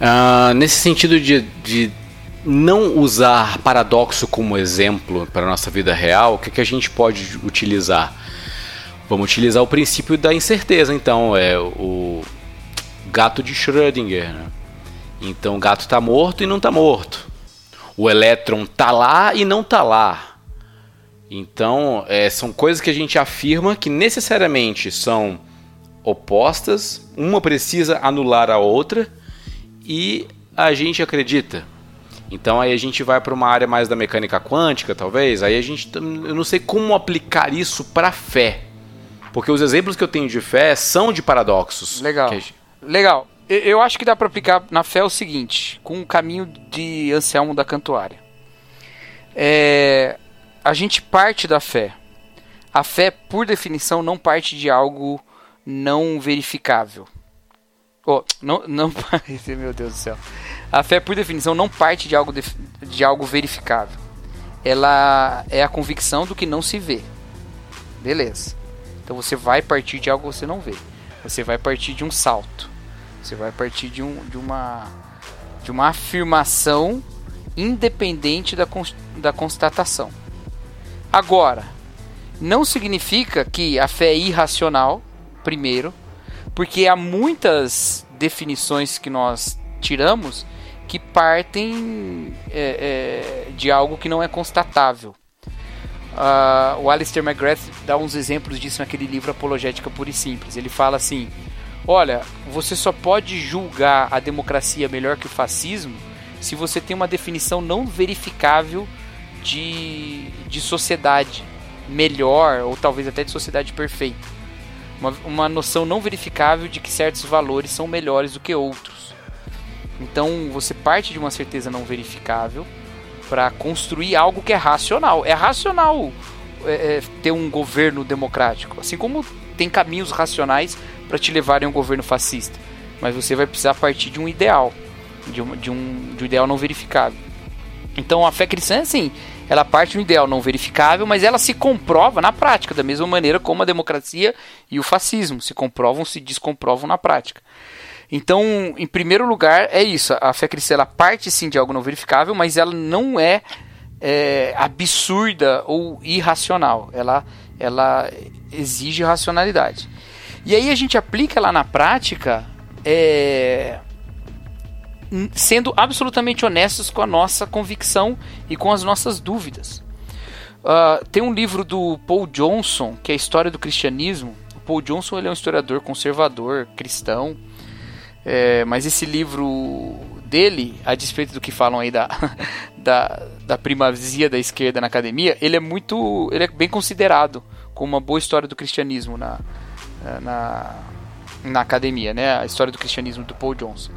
Speaker 2: uh, nesse sentido de, de não usar paradoxo como exemplo para a nossa vida real, o que, que a gente pode utilizar? Vamos utilizar o princípio da incerteza, então, é o, gato de Schrödinger. Né? Então o gato está morto e não está morto. O elétron está lá e não está lá. Então é, são coisas que a gente afirma que necessariamente são opostas, uma precisa anular a outra e a gente acredita. Então aí a gente vai para uma área mais da mecânica quântica, talvez. Aí a gente, eu não sei como aplicar isso para fé, porque os exemplos que eu tenho de fé são de paradoxos.
Speaker 1: Legal.
Speaker 2: Gente,
Speaker 1: Legal. Eu acho que dá para aplicar na fé o seguinte, com o caminho de Anselmo da Cantuária. É, a gente parte da fé. A fé, por definição, não parte de algo não verificável. Oh, não, não meu Deus do céu. A fé, por definição, não parte de algo, de, de algo verificável. Ela é a convicção do que não se vê. Beleza. Então você vai partir de algo que você não vê. Você vai partir de um salto. Você vai partir de, um, de, uma, de uma afirmação independente da, da constatação. Agora, não significa que a fé é irracional, primeiro, porque há muitas definições que nós tiramos que partem é, é, de algo que não é constatável. Uh, o Alistair McGrath dá uns exemplos disso naquele livro Apologética Pura e Simples. Ele fala assim: olha, você só pode julgar a democracia melhor que o fascismo se você tem uma definição não verificável de, de sociedade melhor, ou talvez até de sociedade perfeita. Uma, uma noção não verificável de que certos valores são melhores do que outros. Então você parte de uma certeza não verificável para construir algo que é racional. É racional é, é, ter um governo democrático, assim como tem caminhos racionais para te levarem a um governo fascista. Mas você vai precisar partir de um ideal, de um, de um, de um ideal não verificável. Então a fé cristã, assim, ela parte de um ideal não verificável, mas ela se comprova na prática, da mesma maneira como a democracia e o fascismo se comprovam, se descomprovam na prática. Então, em primeiro lugar, é isso. A fé cristã ela parte sim de algo não verificável, mas ela não é, é absurda ou irracional. Ela, ela exige racionalidade. E aí a gente aplica lá na prática, é, sendo absolutamente honestos com a nossa convicção e com as nossas dúvidas. Uh, tem um livro do Paul Johnson, que é a História do Cristianismo, Paul Johnson ele é um historiador conservador, cristão, é, mas esse livro dele, a despeito do que falam aí da, da, da primazia da esquerda na academia, ele é muito. ele é bem considerado como uma boa história do cristianismo na, na, na academia, né? A história do cristianismo do Paul Johnson.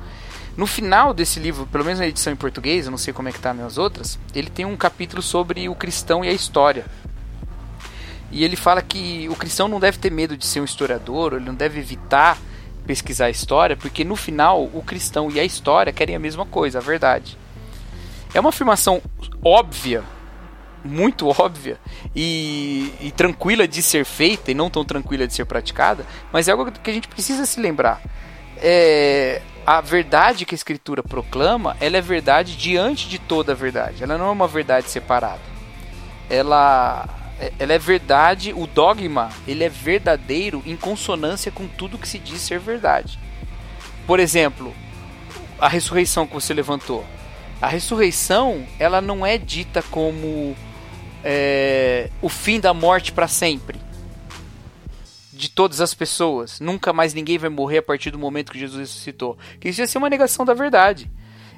Speaker 1: No final desse livro, pelo menos na edição em português, eu não sei como é que tá nas outras, ele tem um capítulo sobre o cristão e a história. E ele fala que o cristão não deve ter medo de ser um historiador, ele não deve evitar pesquisar a história, porque no final o cristão e a história querem a mesma coisa, a verdade. É uma afirmação óbvia, muito óbvia e, e, tranquila de ser feita e não tão tranquila de ser praticada, mas é algo que a gente precisa se lembrar. É, a verdade que a escritura proclama, ela é verdade diante de toda a verdade. Ela não é uma verdade separada. Ela ela é verdade, o dogma, ele é verdadeiro em consonância com tudo que se diz ser verdade. Por exemplo, a ressurreição que você levantou. A ressurreição, ela não é dita como é, o fim da morte para sempre. De todas as pessoas. Nunca mais ninguém vai morrer a partir do momento que Jesus ressuscitou. Que isso ia ser uma negação da verdade.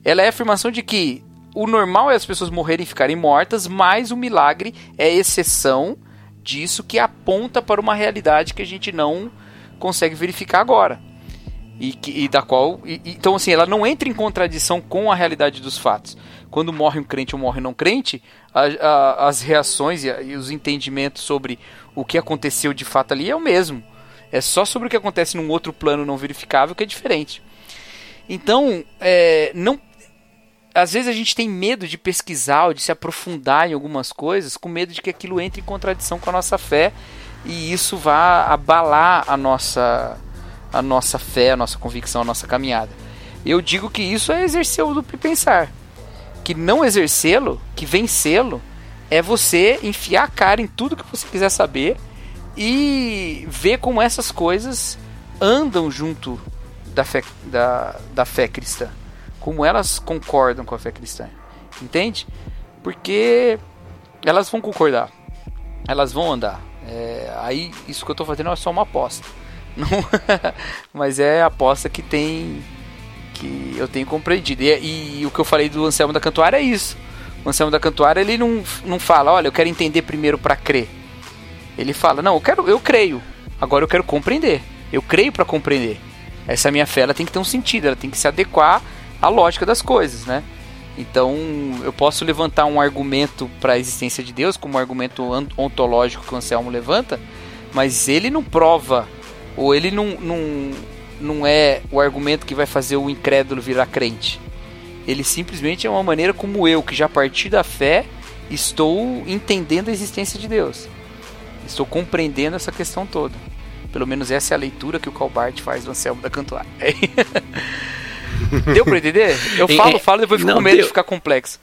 Speaker 1: Ela é a afirmação de que o normal é as pessoas morrerem e ficarem mortas, mas o milagre é exceção disso que aponta para uma realidade que a gente não consegue verificar agora. E, que, e da qual. E, então, assim, ela não entra em contradição com a realidade dos fatos. Quando morre um crente ou morre um não crente, a, a, as reações e, e os entendimentos sobre o que aconteceu de fato ali é o mesmo. É só sobre o que acontece num outro plano não verificável que é diferente. Então, é, não às vezes a gente tem medo de pesquisar ou de se aprofundar em algumas coisas, com medo de que aquilo entre em contradição com a nossa fé e isso vá abalar a nossa a nossa fé, a nossa convicção, a nossa caminhada. Eu digo que isso é exercer o duplo pensar. Que não exercê-lo, que vencê-lo, é você enfiar a cara em tudo que você quiser saber e ver como essas coisas andam junto da fé, da, da fé cristã como elas concordam com a fé cristã. Entende? Porque elas vão concordar. Elas vão andar. É, aí isso que eu estou fazendo é só uma aposta. Não, mas é a aposta que tem que eu tenho compreendido. E, e, o que eu falei do Anselmo da Cantuária é isso. O Anselmo da Cantuária ele não, não fala, olha, eu quero entender primeiro para crer. Ele fala, não, eu quero, eu creio. Agora eu quero compreender. Eu creio para compreender. Essa minha fé ela tem que ter um sentido, ela tem que se adequar a lógica das coisas, né? Então, eu posso levantar um argumento para a existência de Deus, como um argumento ontológico que o Anselmo levanta, mas ele não prova, ou ele não, não, não é o argumento que vai fazer o incrédulo virar crente. Ele simplesmente é uma maneira como eu, que já parti da fé, estou entendendo a existência de Deus. Estou compreendendo essa questão toda. Pelo menos essa é a leitura que o Calbart faz do Anselmo da Cantuária. Deu pra entender? Eu falo, falo e depois fico não, com medo deu. de ficar complexo.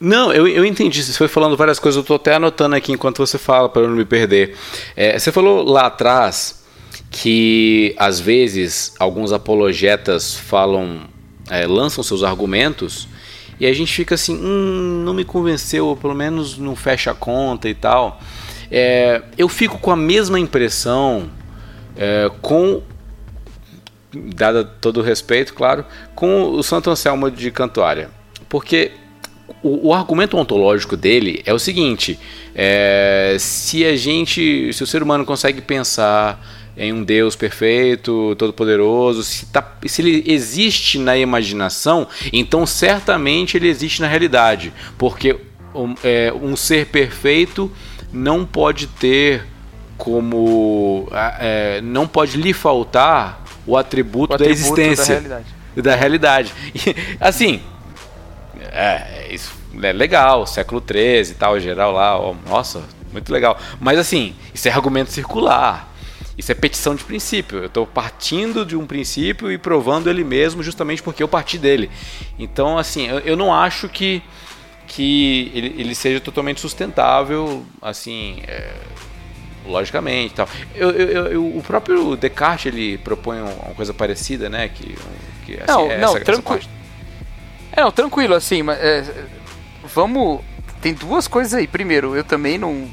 Speaker 2: Não, eu, eu entendi. Você foi falando várias coisas, eu tô até anotando aqui enquanto você fala, para eu não me perder. É, você falou lá atrás que, às vezes, alguns apologetas falam, é, lançam seus argumentos e a gente fica assim, hum, não me convenceu, ou pelo menos não fecha a conta e tal. É, eu fico com a mesma impressão é, com dada todo o respeito, claro, com o Santo Anselmo de Cantuária. Porque o, o argumento ontológico dele é o seguinte: é, se a gente, se o ser humano consegue pensar em um Deus perfeito, todo-poderoso, se, tá, se ele existe na imaginação, então certamente ele existe na realidade, porque um, é, um ser perfeito não pode ter como é, não pode lhe faltar o atributo, o atributo da existência. Da realidade. Da realidade. E, assim, é, isso é legal, século XIII e tal, geral lá, ó, nossa, muito legal. Mas assim, isso é argumento circular. Isso é petição de princípio. Eu estou partindo de um princípio e provando ele mesmo justamente porque eu parti dele. Então, assim, eu, eu não acho que, que ele, ele, seja totalmente sustentável, assim, é, logicamente tal. Eu, eu, o próprio Descartes ele propõe uma coisa parecida, né? Que, que
Speaker 1: assim, não, é não, essa, tranquilo. Essa é, não, tranquilo, assim, mas é, vamos. Tem duas coisas aí. Primeiro, eu também não.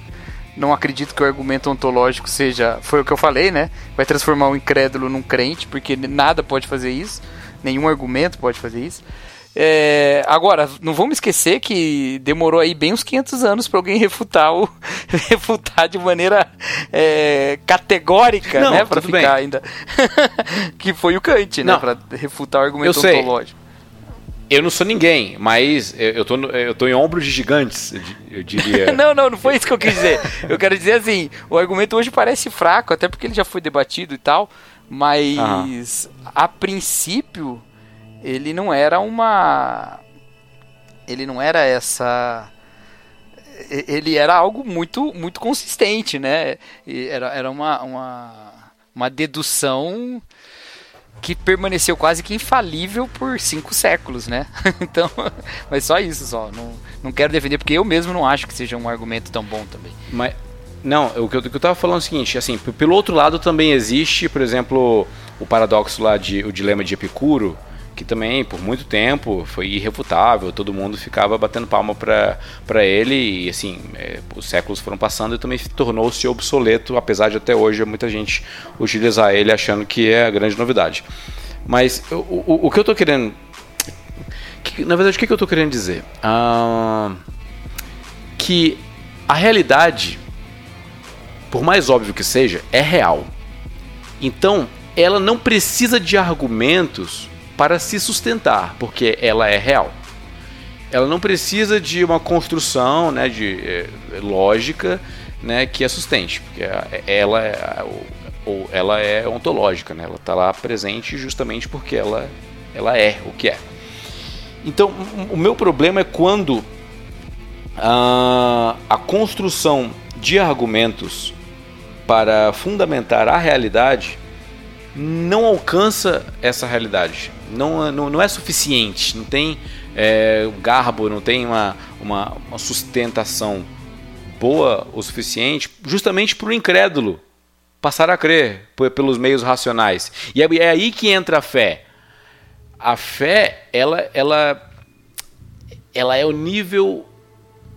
Speaker 1: Não acredito que o argumento ontológico seja. Foi o que eu falei, né? Vai transformar o incrédulo num crente, porque nada pode fazer isso, nenhum argumento pode fazer isso. É, agora, não vamos esquecer que demorou aí bem uns 500 anos para alguém refutar o refutar de maneira é, categórica, não, né, para ficar bem. ainda que foi o Kant, né, para refutar o argumento eu ontológico.
Speaker 2: Eu não sou ninguém, mas eu tô, eu tô em ombros de gigantes, eu diria.
Speaker 1: não, não, não foi isso que eu quis dizer. Eu quero dizer assim, o argumento hoje parece fraco, até porque ele já foi debatido e tal, mas a princípio ele não era uma ele não era essa ele era algo muito muito consistente né era, era uma, uma, uma dedução que permaneceu quase que infalível por cinco séculos né? Então mas só isso só não, não quero defender porque eu mesmo não acho que seja um argumento tão bom também.
Speaker 2: Mas não o que eu, o que eu tava falando é o seguinte assim pelo outro lado também existe por exemplo o paradoxo lá de o dilema de Epicuro que também por muito tempo foi irrefutável, todo mundo ficava batendo palma para ele e assim, é, os séculos foram passando e também tornou-se obsoleto, apesar de até hoje muita gente utilizar ele achando que é a grande novidade. Mas o, o, o que eu estou querendo. Que, na verdade, o que, eu estou querendo dizer? Ah, que a realidade, por mais óbvio que seja, é real. Então, ela não precisa de argumentos para se sustentar, porque ela é real. Ela não precisa de uma construção né, de é, lógica né, que a sustente, porque ela é, ou ela é ontológica, né? ela está lá presente justamente porque ela, ela é o que é. Então, o meu problema é quando a, a construção de argumentos para fundamentar a realidade não alcança essa realidade não, não, não é suficiente, não tem é, garbo, não tem uma, uma, uma sustentação boa o suficiente, justamente para o incrédulo passar a crer pelos meios racionais. E é, é aí que entra a fé. A fé, ela, ela, ela é o nível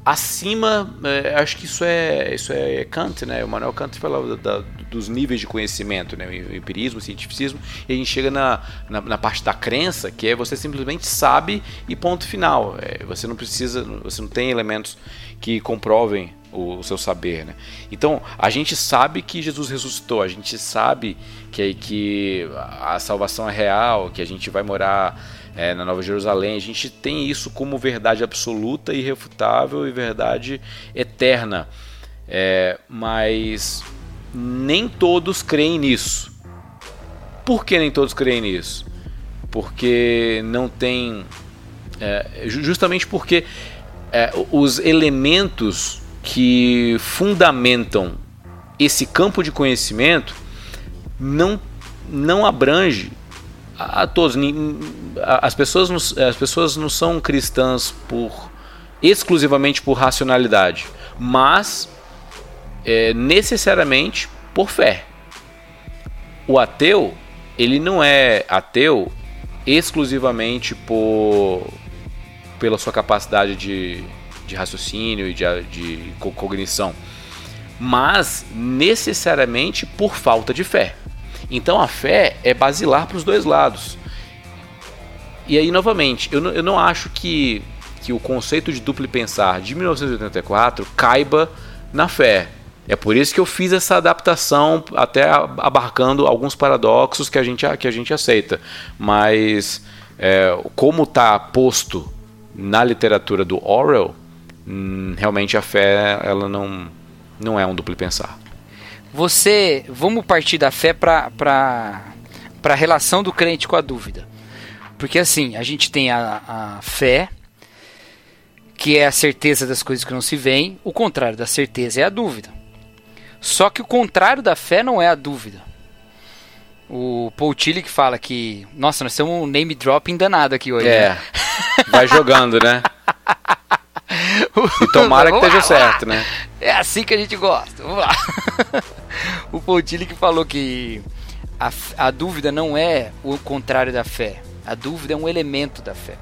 Speaker 2: acima, é, acho que isso é, isso é Kant, né? O Manuel Kant fala da, dos níveis de conhecimento, né? O empirismo, o cientificismo, e a gente chega na, na, na, parte da crença, que é você simplesmente sabe e ponto final. É, você não precisa, você não tem elementos que comprovem o, o, seu saber, né? Então, a gente sabe que Jesus ressuscitou, a gente sabe que, que a salvação é real, que a gente vai morar é, na Nova Jerusalém. A gente tem isso como verdade absoluta, irrefutável e verdade eterna. É, mas nem todos creem nisso. Por que nem todos creem nisso? Porque não tem. É, justamente porque é, os elementos que fundamentam esse campo de conhecimento não, não abrange a, todos. As pessoas, não, as pessoas não são cristãs por exclusivamente por racionalidade, mas é, necessariamente por fé. O ateu, ele não é ateu exclusivamente por pela sua capacidade de, de raciocínio e de, de cognição, mas necessariamente por falta de fé. Então a fé é basilar para os dois lados. E aí, novamente, eu eu não acho que, que o conceito de duplo pensar de 1984 caiba na fé. É por isso que eu fiz essa adaptação, até abarcando alguns paradoxos que a gente, que a gente aceita. Mas, é, como está posto na literatura do Orwell, hum, realmente a fé ela não, não é um duplo pensar.
Speaker 1: Você, vamos partir da fé para para a relação do crente com a dúvida. Porque assim, a gente tem a, a fé, que é a certeza das coisas que não se veem, o contrário da certeza é a dúvida. Só que o contrário da fé não é a dúvida. O Paul Tillich fala que, nossa, nós estamos um name dropping danado aqui hoje.
Speaker 2: É. Né? Vai jogando, né? E tomara que esteja certo, né?
Speaker 1: É assim que a gente gosta. Vamos lá. o Pontilli que falou que a, a dúvida não é o contrário da fé. A dúvida é um elemento da fé.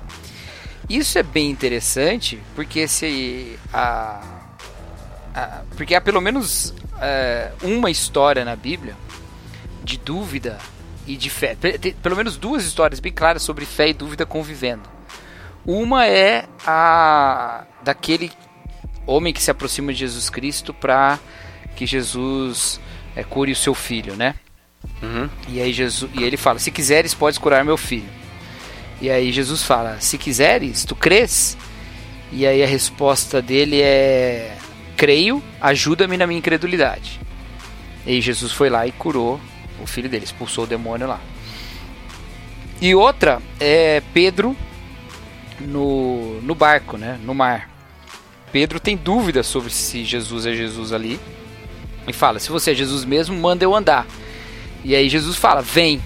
Speaker 1: Isso é bem interessante porque se a, porque há pelo menos é, uma história na Bíblia de dúvida e de fé. Tem, pelo menos duas histórias bem claras sobre fé e dúvida convivendo. Uma é a daquele homem que se aproxima de Jesus Cristo para que Jesus é, cure o seu filho, né? Uhum. E aí Jesus, e ele fala: Se quiseres, podes curar meu filho. E aí Jesus fala: Se quiseres, tu crês? E aí a resposta dele é: Creio, ajuda-me na minha incredulidade. E aí Jesus foi lá e curou o filho dele, expulsou o demônio lá. E outra é Pedro no, no barco, né? No mar. Pedro tem dúvidas sobre se Jesus é Jesus ali. E fala: Se você é Jesus mesmo, manda eu andar. E aí Jesus fala: Vem.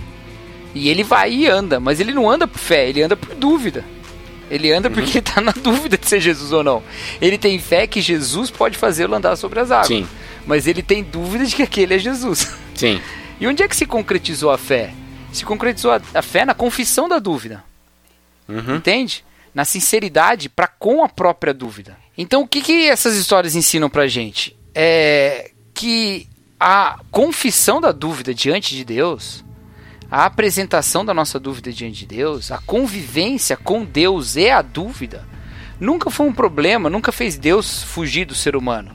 Speaker 1: E ele vai e anda, mas ele não anda por fé, ele anda por dúvida. Ele anda uhum. porque está na dúvida de ser Jesus ou não. Ele tem fé que Jesus pode fazê-lo andar sobre as águas. Sim. Mas ele tem dúvida de que aquele é Jesus.
Speaker 2: Sim.
Speaker 1: E onde é que se concretizou a fé? Se concretizou a, a fé na confissão da dúvida. Uhum. Entende? Na sinceridade para com a própria dúvida. Então o que, que essas histórias ensinam pra gente? É que a confissão da dúvida diante de Deus a apresentação da nossa dúvida diante de Deus, a convivência com Deus e a dúvida, nunca foi um problema, nunca fez Deus fugir do ser humano.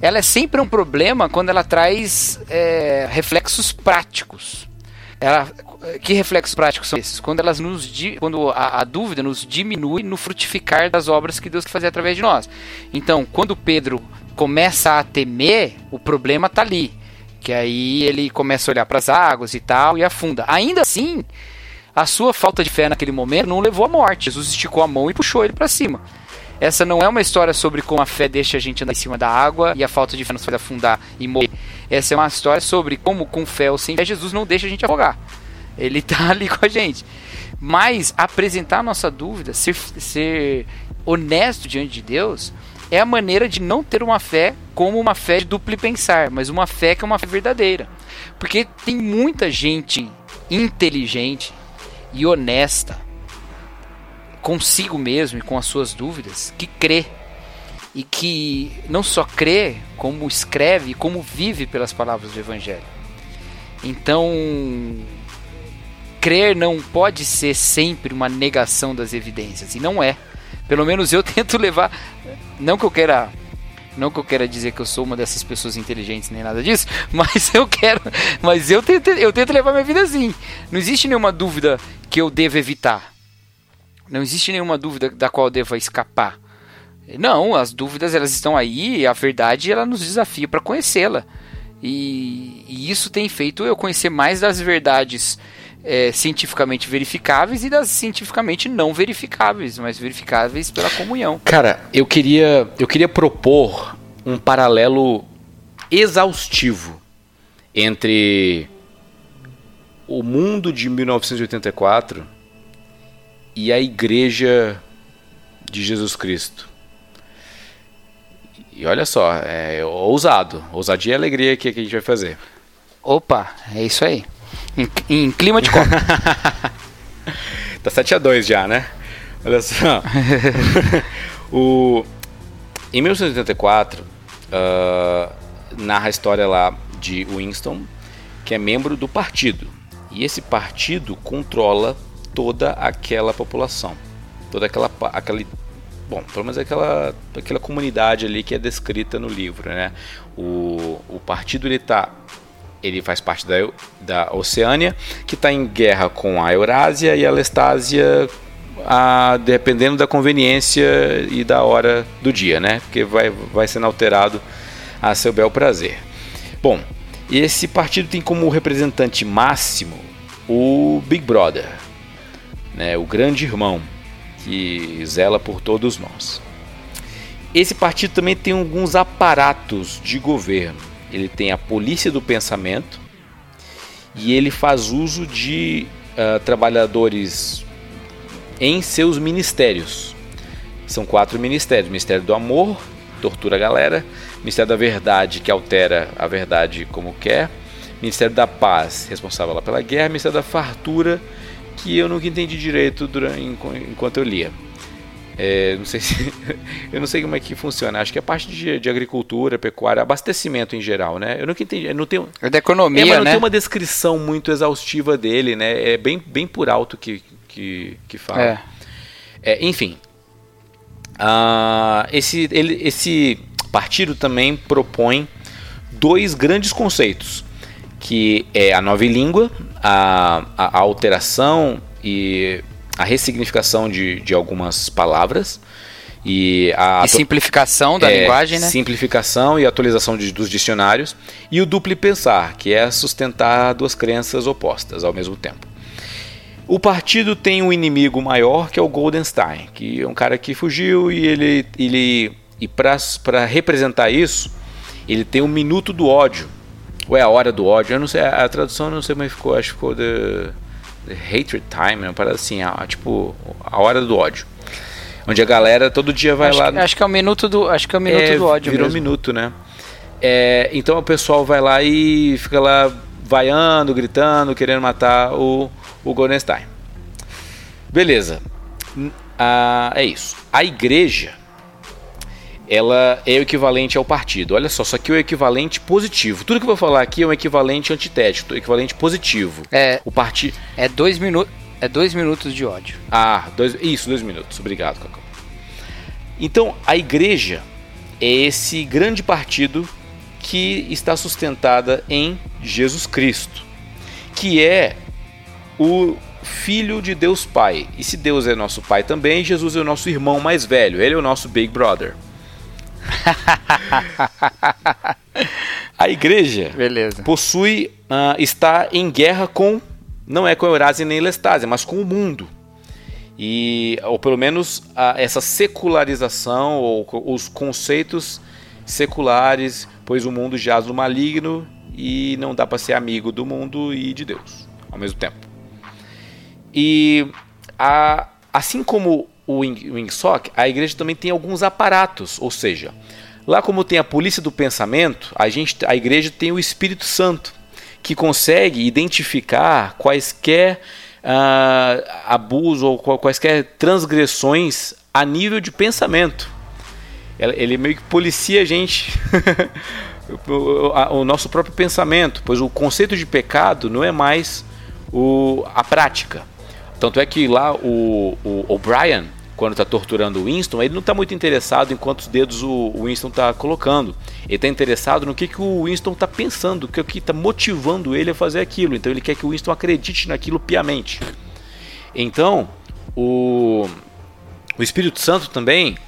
Speaker 1: Ela é sempre um problema quando ela traz é, reflexos práticos. Ela, que reflexos práticos são esses? Quando elas nos quando a, a, dúvida nos diminui no frutificar das obras que Deus quer fazer através de nós. Então, quando Pedro começa a temer, o problema está ali. Que aí ele começa a olhar para as águas e tal e afunda. Ainda assim, a sua falta de fé naquele momento não levou à morte. Jesus esticou a mão e puxou ele para cima. Essa não é uma história sobre como a fé deixa a gente andar em cima da água e a falta de fé nos faz afundar e morrer. Essa é uma história sobre como com fé ou sem fé Jesus não deixa a gente afogar. Ele está ali com a gente. Mas apresentar a nossa dúvida, ser, ser honesto diante de Deus, é a maneira de não ter uma fé como uma fé de duplo pensar, mas uma fé que é uma fé verdadeira. Porque tem muita gente inteligente e honesta consigo mesmo e com as suas dúvidas que crê e que não só crê, como escreve, como vive pelas palavras do evangelho. Então, crer não pode ser sempre uma negação das evidências e não é. Pelo menos eu tento levar. Não que eu queira. Não que eu queira dizer que eu sou uma dessas pessoas inteligentes nem nada disso, mas eu quero. Mas eu tento, eu tento levar minha vida assim. Não existe nenhuma dúvida que eu devo evitar. Não existe nenhuma dúvida da qual eu devo escapar. Não, as dúvidas elas estão aí a verdade ela nos desafia para conhecê-la. E, e, isso tem feito eu conhecer mais das verdades é, cientificamente verificáveis e das cientificamente não verificáveis, mas verificáveis pela comunhão.
Speaker 2: Cara, eu queria, eu queria propor um paralelo exaustivo entre o mundo de 1984 e a igreja de Jesus Cristo. E olha só, é ousado, ousadia e alegria que a gente vai fazer.
Speaker 1: Opa, é isso aí. Em, em clima de Copa.
Speaker 2: tá 7 a 2 já, né? Olha só. o, em 1984, uh, narra a história lá de Winston, que é membro do partido. E esse partido controla toda aquela população. Toda aquela, aquela bom, pelo menos aquela, aquela comunidade ali que é descrita no livro, né? O, o partido ele está ele faz parte da, da Oceânia, que está em guerra com a Eurásia e a Lestásia, a, dependendo da conveniência e da hora do dia, né? Porque vai, vai sendo alterado a seu bel prazer. Bom, esse partido tem como representante máximo o Big Brother, né? o grande irmão que zela por todos nós. Esse partido também tem alguns aparatos de governo ele tem a polícia do pensamento e ele faz uso de uh, trabalhadores em seus ministérios. São quatro ministérios: Ministério do Amor, tortura a galera, Ministério da Verdade, que altera a verdade como quer, Ministério da Paz, responsável pela guerra, Ministério da Fartura, que eu nunca entendi direito durante, enquanto eu lia. É, não sei se, eu não sei como é que funciona. Acho que é parte de, de agricultura, pecuária, abastecimento em geral, né? Eu nunca entendi. Não tenho,
Speaker 1: é da economia, é,
Speaker 2: mas não
Speaker 1: né?
Speaker 2: tem uma descrição muito exaustiva dele, né? É bem, bem por alto que, que, que fala. É. É, enfim, uh, esse, ele, esse partido também propõe dois grandes conceitos, que é a nova língua, a, a alteração e a ressignificação de, de algumas palavras e a
Speaker 1: e simplificação da é, linguagem, né?
Speaker 2: Simplificação e atualização de, dos dicionários e o duplo pensar, que é sustentar duas crenças opostas ao mesmo tempo. O partido tem um inimigo maior que é o Goldenstein, que é um cara que fugiu e ele, ele e para representar isso, ele tem um minuto do ódio, ou é a hora do ódio, eu não sei, a, tradução não sei como ficou, acho que ficou the, the hatred time, uma parada assim, a, tipo a hora do ódio. Onde a galera todo dia vai
Speaker 1: acho
Speaker 2: lá.
Speaker 1: Que, acho que é o minuto do, acho que é o minuto é, do ódio
Speaker 2: virou
Speaker 1: mesmo.
Speaker 2: minuto, né? É, então o pessoal vai lá e fica lá vaiando, gritando, querendo matar o, o Goldenstein. Beleza. Ah, é isso. A igreja ela é o equivalente ao partido. Olha só, só que é o equivalente positivo. Tudo que eu vou falar aqui é um equivalente antitético, equivalente positivo.
Speaker 1: É.
Speaker 2: O partido
Speaker 1: é dois minutos. É dois minutos de ódio.
Speaker 2: Ah, dois, isso, dois minutos. Obrigado, Cacau. Então, a igreja é esse grande partido que está sustentada em Jesus Cristo, que é o Filho de Deus Pai. E se Deus é nosso Pai também, Jesus é o nosso irmão mais velho, ele é o nosso Big Brother. a igreja
Speaker 1: Beleza.
Speaker 2: possui, uh, está em guerra com não é com Eurásia nem Lestásia, mas com o mundo. E, ou pelo menos a, essa secularização ou os conceitos seculares, pois o mundo jaz no maligno e não dá para ser amigo do mundo e de Deus ao mesmo tempo. E a, assim como o Wingsock, a igreja também tem alguns aparatos, ou seja, lá como tem a polícia do pensamento, a, gente, a igreja tem o Espírito Santo que consegue identificar quaisquer uh, abusos ou quaisquer transgressões a nível de pensamento. Ele meio que policia a gente, o nosso próprio pensamento, pois o conceito de pecado não é mais o, a prática. Tanto é que lá o, O'Brien, quando está torturando o Winston, ele não está muito interessado em quantos dedos o Winston está colocando. Ele está interessado no que, que o Winston está pensando, o que está motivando ele a fazer aquilo. Então ele quer que o Winston acredite naquilo piamente. Então, o, o Espírito Santo também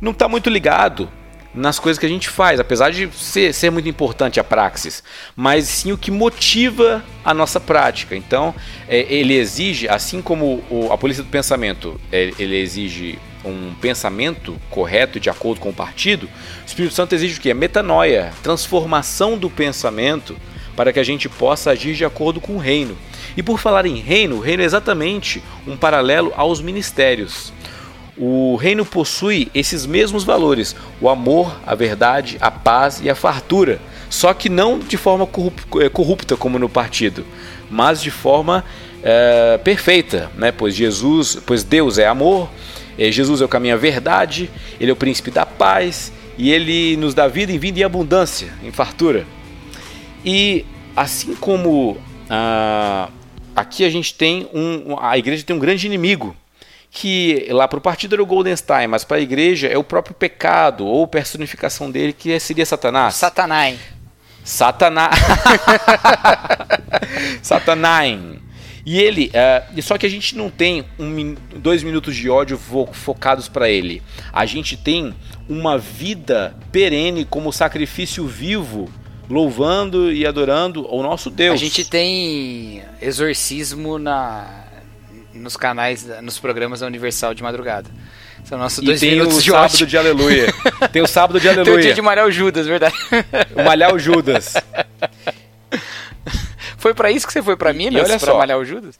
Speaker 2: não está muito ligado nas coisas que a gente faz, apesar de ser, ser muito importante a praxis, mas sim o que motiva a nossa prática. Então, é, ele exige, assim como o, a polícia do pensamento, é, ele exige um pensamento correto de acordo com o partido, o Espírito Santo exige o que? Metanoia, transformação do pensamento para que a gente possa agir de acordo com o reino. E por falar em reino, o reino é exatamente um paralelo aos ministérios. O reino possui esses mesmos valores: o amor, a verdade, a paz e a fartura. Só que não de forma eh, corrupta como no partido, mas de forma é, perfeita, né? Pois Jesus, pois Deus é amor, é, Jesus é o caminho à verdade, Ele é o príncipe da paz e Ele nos dá vida em vida e abundância, em fartura. E assim como ah, aqui a gente tem um, a igreja tem um grande inimigo que lá para o partido era o Goldenstein, mas para a igreja é o próprio pecado ou personificação dele que seria Satanás.
Speaker 1: Satanás.
Speaker 2: Satanás. Satanás. E ele, uh, só que a gente não tem um, dois minutos de ódio fo focados para ele. A gente tem uma vida perene como sacrifício vivo, louvando e adorando o nosso Deus.
Speaker 1: A gente tem exorcismo na nos canais, nos programas da Universal de madrugada. São nossos dois
Speaker 2: tem
Speaker 1: minutos
Speaker 2: o
Speaker 1: de
Speaker 2: sábado de aleluia. Tem o sábado de aleluia.
Speaker 1: Tem o dia de malhar o Judas, verdade.
Speaker 2: Malhar o Judas.
Speaker 1: Foi para isso que você foi para Minas?
Speaker 2: olha
Speaker 1: pra
Speaker 2: só.
Speaker 1: malhar o Judas?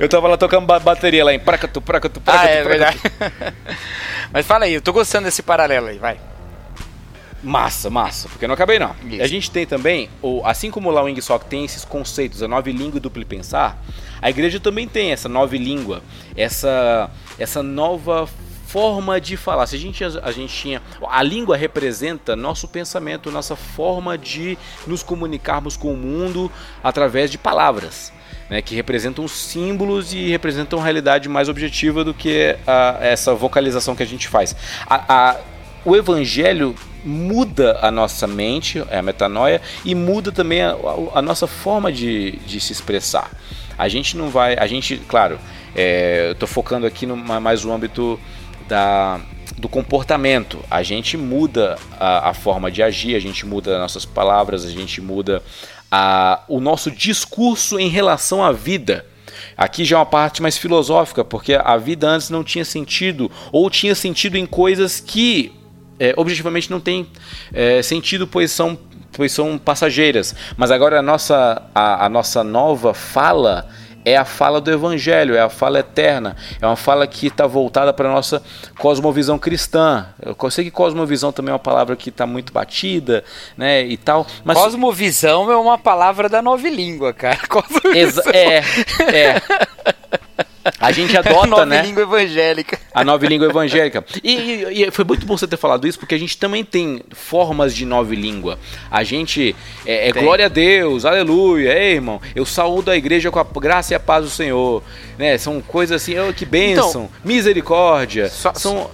Speaker 2: eu tava lá tocando bateria lá em Pracatu, Pracatu, Pracatu.
Speaker 1: Ah, é
Speaker 2: Pracatu.
Speaker 1: verdade. Mas fala aí, eu tô gostando desse paralelo aí, vai.
Speaker 2: Massa, massa, porque eu não acabei não. Isso. A gente tem também, ou, assim como o Lao Wing Sok tem esses conceitos, a nova língua e duplo pensar, a igreja também tem essa nova língua, essa, essa nova forma de falar. Se a gente, a gente tinha. A língua representa nosso pensamento, nossa forma de nos comunicarmos com o mundo através de palavras. Né, que representam símbolos e representam realidade mais objetiva do que a, essa vocalização que a gente faz. A, a, o evangelho muda a nossa mente, é a metanoia, e muda também a, a nossa forma de, de, se expressar. A gente não vai, a gente, claro, é, eu estou focando aqui no, mais no âmbito da, do comportamento. A gente muda a, a, forma de agir, a gente muda nossas palavras, a gente muda a, o nosso discurso em relação à vida. Aqui já é uma parte mais filosófica, porque a vida antes não tinha sentido, ou tinha sentido em coisas que é, objetivamente não tem é, sentido, pois são, pois são passageiras. Mas agora a nossa, a, a nossa nova fala é a fala do Evangelho, é a fala eterna, é uma fala que está voltada para a nossa cosmovisão cristã. Eu sei que cosmovisão também é uma palavra que está muito batida, né, e tal. Mas...
Speaker 1: Cosmovisão é uma palavra da nova língua, cara.
Speaker 2: Exa é, é. A gente adota, a nova né?
Speaker 1: língua evangélica.
Speaker 2: A nova língua evangélica. E, e, e, foi muito bom você ter falado isso, porque a gente também tem formas de nova língua. A gente é, é glória a Deus, aleluia, ei, irmão. Eu saúdo a igreja com a graça e a paz do Senhor. Né? São coisas assim, oh, que bênção, então, misericórdia. Só, são.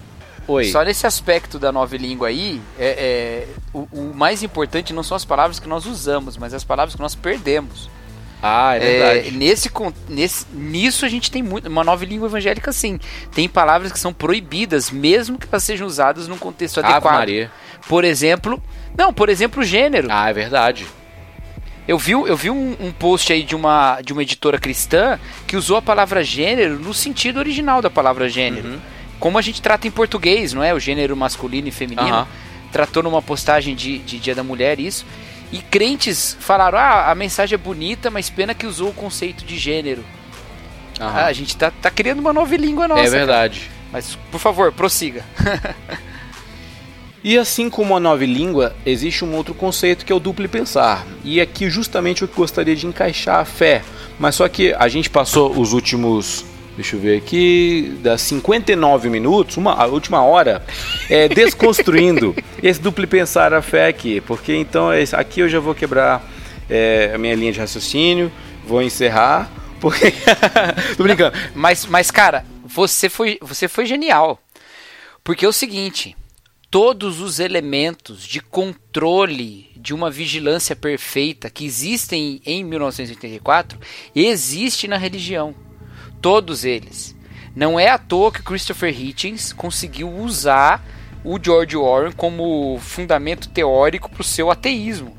Speaker 1: Oi. Só nesse aspecto da nova língua aí, é, é o, o mais importante não são as palavras que nós usamos, mas as palavras que nós perdemos.
Speaker 2: Ah, é verdade.
Speaker 1: É, nesse, nesse, nisso a gente tem muito, uma nova língua evangélica sim. Tem palavras que são proibidas, mesmo que elas sejam usadas num contexto Ave adequado. Maria. Por exemplo, não, por exemplo, gênero.
Speaker 2: Ah, é verdade.
Speaker 1: Eu vi, eu vi um, um, post aí de uma, de uma editora cristã que usou a palavra gênero no sentido original da palavra gênero. Uhum. Como a gente trata em português, não é? O gênero masculino e feminino. Uhum. Tratou numa postagem de, de Dia da Mulher isso. E crentes falaram: ah, a mensagem é bonita, mas pena que usou o conceito de gênero. Ah, a gente tá, tá criando uma nova língua nossa.
Speaker 2: É verdade.
Speaker 1: Cara. Mas, por favor, prossiga.
Speaker 2: e assim como a nova língua, existe um outro conceito que é o duplo pensar. E aqui justamente eu gostaria de encaixar a fé. Mas só que a gente passou os últimos deixa eu ver aqui, das 59 minutos, uma, a última hora, é, desconstruindo esse duplo pensar a fé aqui, porque então é aqui eu já vou quebrar é, a minha linha de raciocínio, vou encerrar, porque.
Speaker 1: Tô brincando. Mas, mas, cara, você foi, você foi genial. Porque é o seguinte: todos os elementos de controle de uma vigilância perfeita que existem em 1984 existe na religião. Todos eles. Não é à toa que Christopher Hitchens conseguiu usar o George Warren como fundamento teórico para o seu ateísmo.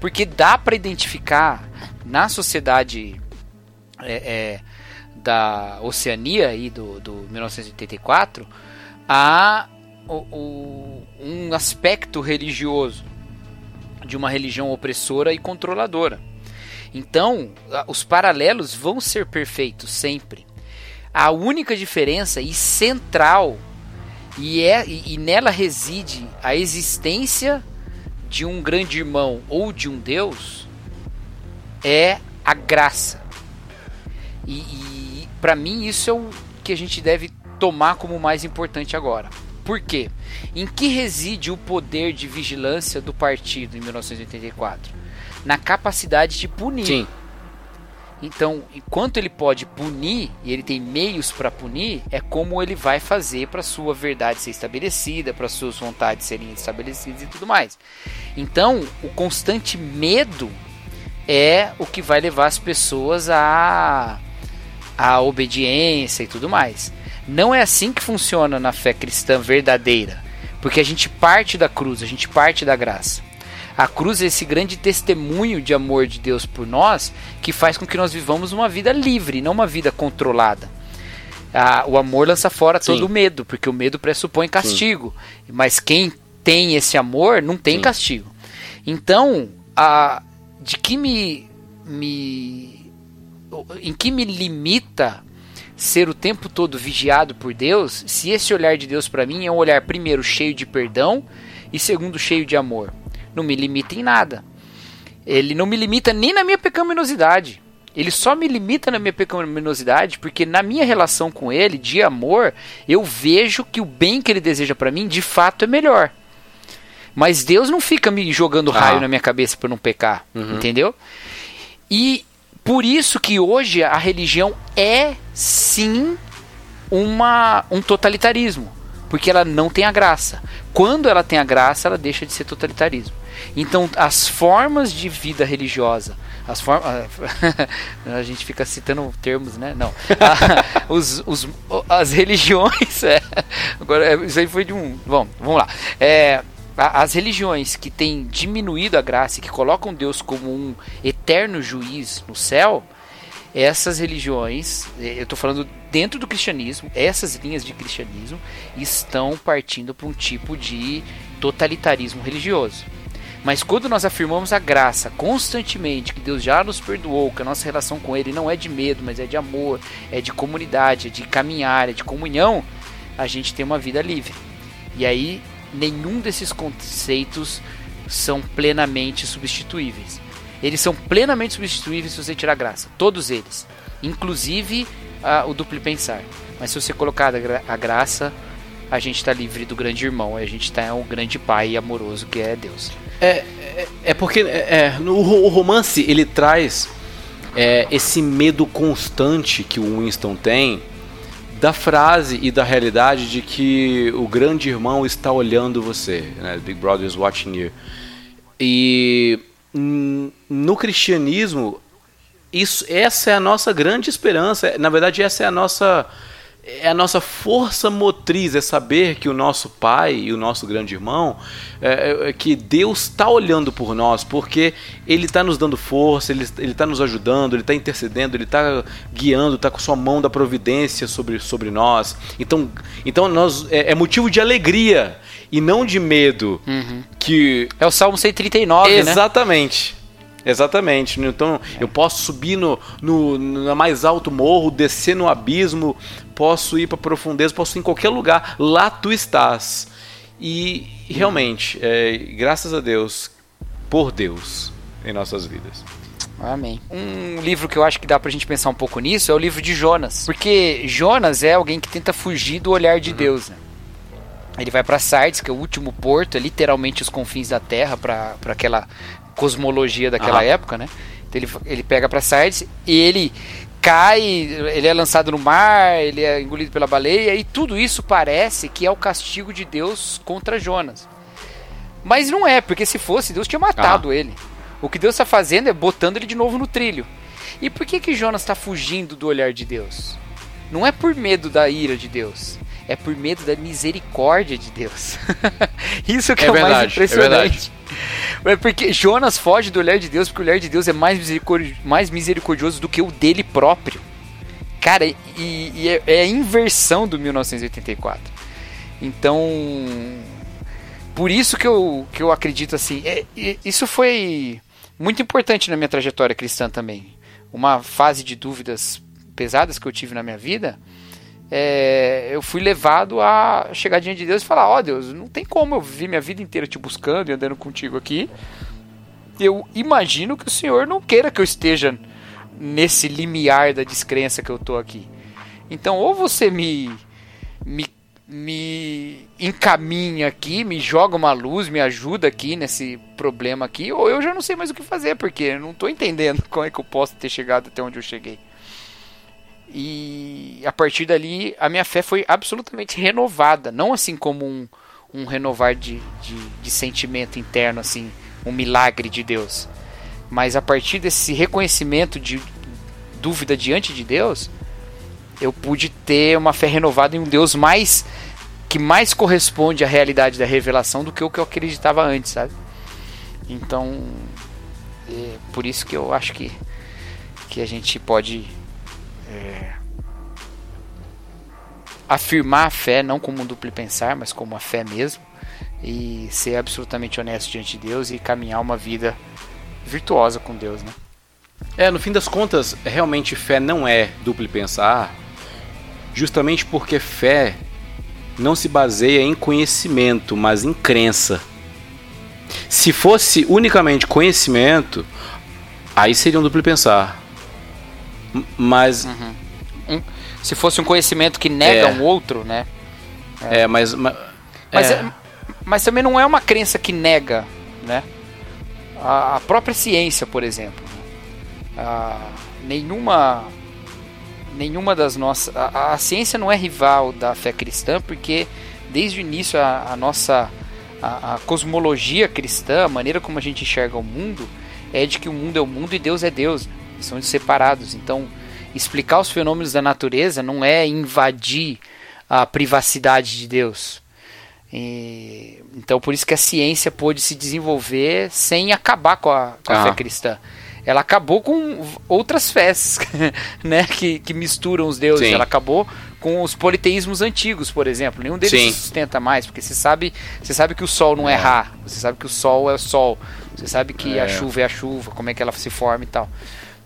Speaker 1: Porque dá para identificar na sociedade é, é, da Oceania e do, do 1984 a, o, o, um aspecto religioso de uma religião opressora e controladora. Então, os paralelos vão ser perfeitos sempre. A única diferença e central e, é, e, nela reside a existência de um grande irmão ou de um Deus é a graça. E, e para mim isso é o que a gente deve tomar como mais importante agora. Por quê? Em que reside o poder de vigilância do partido em 1984? Na capacidade de punir. Sim. Então, enquanto ele pode punir e ele tem meios para punir, é como ele vai fazer para sua verdade ser estabelecida, para suas vontades serem estabelecidas e tudo mais. Então, o constante medo é o que vai levar as pessoas a a obediência e tudo mais. Não é assim que funciona na fé cristã verdadeira, porque a gente parte da cruz, a gente parte da graça. A cruz é esse grande testemunho de amor de Deus por nós que faz com que nós vivamos uma vida livre, não uma vida controlada. Ah, o amor lança fora Sim. todo o medo, porque o medo pressupõe castigo. Sim. Mas quem tem esse amor não tem Sim. castigo. Então, a, de que me, me. em que me limita ser o tempo todo vigiado por Deus, se esse olhar de Deus para mim é um olhar primeiro cheio de perdão e segundo cheio de amor, não me limita em nada. Ele não me limita nem na minha pecaminosidade. Ele só me limita na minha pecaminosidade porque na minha relação com ele, de amor, eu vejo que o bem que ele deseja para mim, de fato, é melhor. Mas Deus não fica me jogando raio ah. na minha cabeça para não pecar, uhum. entendeu? E por isso que hoje a religião é sim uma, um totalitarismo, porque ela não tem a graça. Quando ela tem a graça, ela deixa de ser totalitarismo. Então, as formas de vida religiosa, as formas. a gente fica citando termos, né? Não. os, os, as religiões. É, agora, é, isso aí foi de um. Bom, vamos lá. É, as religiões que têm diminuído a graça e que colocam Deus como um eterno juiz no céu, essas religiões, eu estou falando dentro do cristianismo, essas linhas de cristianismo estão partindo para um tipo de totalitarismo religioso. Mas quando nós afirmamos a graça constantemente, que Deus já nos perdoou, que a nossa relação com Ele não é de medo, mas é de amor, é de comunidade, é de caminhar, é de comunhão, a gente tem uma vida livre. E aí nenhum desses conceitos são plenamente substituíveis. Eles são plenamente substituíveis se você tirar graça, todos eles, inclusive uh, o duplo pensar. Mas se você colocar a, gra a graça, a gente está livre do grande irmão, a gente está o grande pai amoroso que é Deus.
Speaker 2: É, é, é porque é, no, o romance ele traz é, esse medo constante que o Winston tem da frase e da realidade de que o grande irmão está olhando você, né? Big Brother is watching you. E no cristianismo, isso, essa é a nossa grande esperança. Na verdade, essa é a nossa é a nossa força motriz, é saber que o nosso Pai e o nosso grande irmão, é, é, é que Deus está olhando por nós, porque Ele está nos dando força, Ele está nos ajudando, Ele está intercedendo, Ele está guiando, está com sua mão da providência sobre, sobre nós. Então, então nós, é, é motivo de alegria e não de medo.
Speaker 1: Uhum. que É o Salmo 139,
Speaker 2: Exatamente. né? Exatamente. Exatamente. Então eu posso subir no, no, no, mais alto morro, descer no abismo, posso ir para profundeza, posso ir em qualquer lugar. Lá tu estás. E realmente, é, graças a Deus, por Deus em nossas vidas.
Speaker 1: Amém. Um livro que eu acho que dá pra gente pensar um pouco nisso é o livro de Jonas. Porque Jonas é alguém que tenta fugir do olhar de uhum. Deus, né? Ele vai para Sardes, que é o último porto, é literalmente os confins da terra para aquela cosmologia daquela época, né? Então ele, ele pega para Sardes e ele cai, ele é lançado no mar, ele é engolido pela baleia e tudo isso parece que é o castigo de Deus contra Jonas. Mas não é, porque se fosse, Deus tinha matado ah. ele. O que Deus está fazendo é botando ele de novo no trilho. E por que que Jonas está fugindo do olhar de Deus? Não é por medo da ira de Deus, é por medo da misericórdia de Deus. Isso que é, é verdade, o mais é impressionante. É, é porque Jonas foge do olhar de Deus, porque o olhar de Deus é mais, misericordi mais misericordioso do que o dele próprio. Cara, e, e é, é a inversão do 1984. Então, por isso que eu, que eu acredito assim. É, isso foi muito importante na minha trajetória cristã também. Uma fase de dúvidas pesadas que eu tive na minha vida é, eu fui levado a chegar diante de Deus e falar: Ó oh, Deus, não tem como eu viver minha vida inteira te buscando e andando contigo aqui. Eu imagino que o Senhor não queira que eu esteja nesse limiar da descrença que eu tô aqui. Então, ou você me, me, me encaminha aqui, me joga uma luz, me ajuda aqui nesse problema aqui, ou eu já não sei mais o que fazer, porque eu não estou entendendo como é que eu posso ter chegado até onde eu cheguei. E a partir dali a minha fé foi absolutamente renovada. Não assim como um, um renovar de, de, de sentimento interno, assim, um milagre de Deus. Mas a partir desse reconhecimento de dúvida diante de Deus, eu pude ter uma fé renovada em um Deus mais que mais corresponde à realidade da revelação do que o que eu acreditava antes, sabe? Então, é por isso que eu acho que que a gente pode é, afirmar a fé não como um duplo pensar, mas como a fé mesmo, e ser absolutamente honesto diante de Deus e caminhar uma vida virtuosa com Deus, né?
Speaker 2: É, no fim das contas, realmente fé não é duplo pensar, justamente porque fé não se baseia em conhecimento, mas em crença. Se fosse unicamente conhecimento, aí seria um duplo pensar. Mas.
Speaker 1: Uhum. Se fosse um conhecimento que nega é. um outro, né?
Speaker 2: É, é mas. Mas,
Speaker 1: mas, é. mas, também não é uma crença que nega, né? A, a própria ciência, por exemplo. A, nenhuma. Nenhuma das nossas. A, a, ciência não é rival da fé cristã, porque desde o início a, nossa. A, a cosmologia cristã, a maneira como a gente enxerga o mundo, é de que o mundo é o mundo e Deus é Deus. Né? São separados. Então, explicar os fenômenos da natureza não é invadir a privacidade de Deus. E, então, por isso que a ciência pôde se desenvolver sem acabar com a, com a ah. fé cristã. Ela acabou com outras fés, né, que, que misturam os deuses. Sim. Ela acabou com os politeísmos antigos, por exemplo. Nenhum deles Sim. se sustenta mais, porque você sabe, você sabe que o sol não é, é Ra, você sabe que o sol é o sol, você sabe que é. a chuva é a chuva, como é que ela se forma e tal.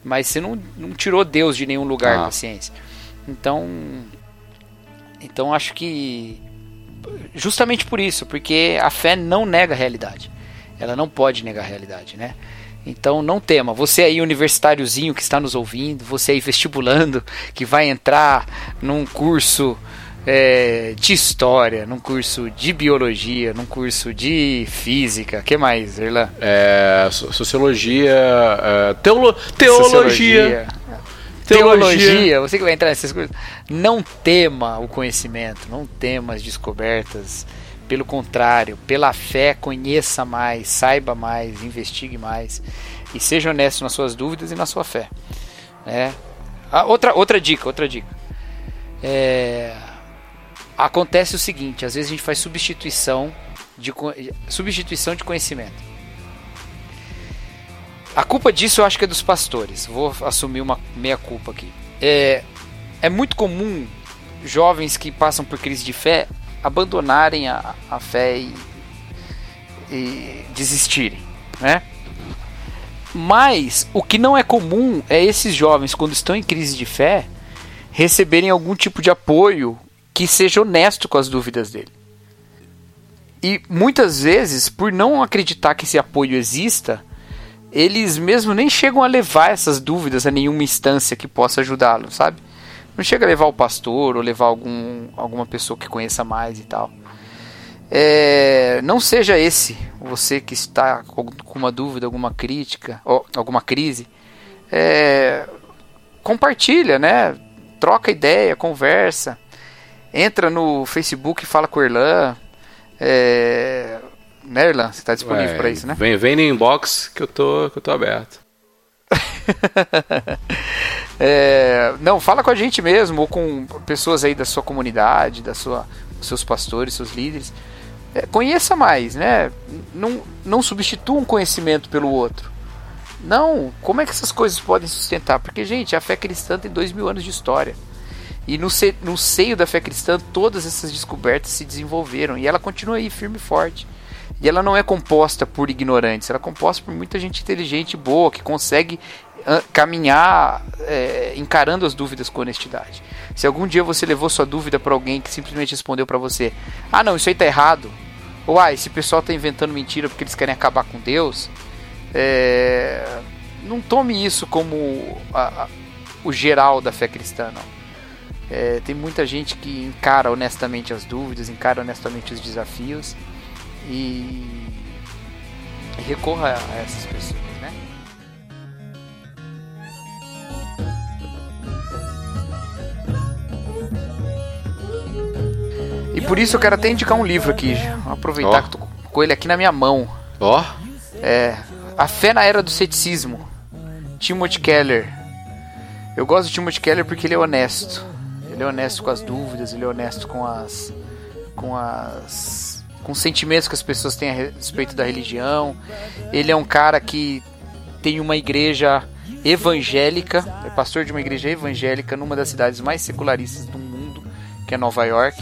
Speaker 1: Mas você não, não tirou Deus de nenhum lugar ah. da ciência. Então, então acho que justamente por isso, porque a fé não nega a realidade. Ela não pode negar a realidade, né? Então não tema. Você aí universitáriozinho que está nos ouvindo, você aí vestibulando, que vai entrar num curso é, de história, num curso de biologia, num curso de física, que mais, Erlan?
Speaker 2: É, sociologia, é, teolo, teologia.
Speaker 1: Teologia. teologia. Você que vai entrar nessas coisas. Não tema o conhecimento, não tema as descobertas. Pelo contrário, pela fé, conheça mais, saiba mais, investigue mais e seja honesto nas suas dúvidas e na sua fé. É. Ah, outra, outra dica, outra dica. É, acontece o seguinte, às vezes a gente faz substituição de, substituição de conhecimento. A culpa disso eu acho que é dos pastores. Vou assumir uma meia culpa aqui. É, é muito comum jovens que passam por crise de fé abandonarem a, a fé e, e desistirem, né? Mas o que não é comum é esses jovens, quando estão em crise de fé, receberem algum tipo de apoio que seja honesto com as dúvidas dele. E muitas vezes, por não acreditar que esse apoio exista, eles mesmo nem chegam a levar essas dúvidas a nenhuma instância que possa ajudá-lo, sabe? Não chega a levar o pastor ou levar algum, alguma pessoa que conheça mais e tal. É, não seja esse você que está com uma dúvida, alguma crítica, alguma crise. É, compartilha, né? Troca ideia, conversa entra no Facebook e fala com o Erlan. É... Né, Erlan? Você está disponível para isso, né?
Speaker 2: Vem, vem no inbox que eu tô, que eu tô aberto.
Speaker 1: é, não, fala com a gente mesmo, ou com pessoas aí da sua comunidade, da sua, seus pastores, seus líderes. É, conheça mais, né? Não, não substitua um conhecimento pelo outro. Não, como é que essas coisas podem sustentar? Porque, gente, a fé cristã tem dois mil anos de história. E no, se, no seio da fé cristã, todas essas descobertas se desenvolveram. E ela continua aí firme e forte. E ela não é composta por ignorantes, ela é composta por muita gente inteligente e boa, que consegue uh, caminhar é, encarando as dúvidas com honestidade. Se algum dia você levou sua dúvida para alguém que simplesmente respondeu para você: Ah, não, isso aí tá errado. Ou ah, esse pessoal tá inventando mentira porque eles querem acabar com Deus. É, não tome isso como a, a, o geral da fé cristã, não. É, tem muita gente que encara honestamente as dúvidas, encara honestamente os desafios e, e recorra a essas pessoas, né? E por isso eu quero até indicar um livro aqui, aproveitar oh. que tô com ele aqui na minha mão.
Speaker 2: Ó. Oh.
Speaker 1: É, A Fé na Era do Ceticismo, Timothy Keller. Eu gosto de Timothy Keller porque ele é honesto. Ele é honesto com as dúvidas, ele é honesto com as com as com os sentimentos que as pessoas têm a respeito da religião. Ele é um cara que tem uma igreja evangélica, é pastor de uma igreja evangélica numa das cidades mais secularistas do mundo, que é Nova York.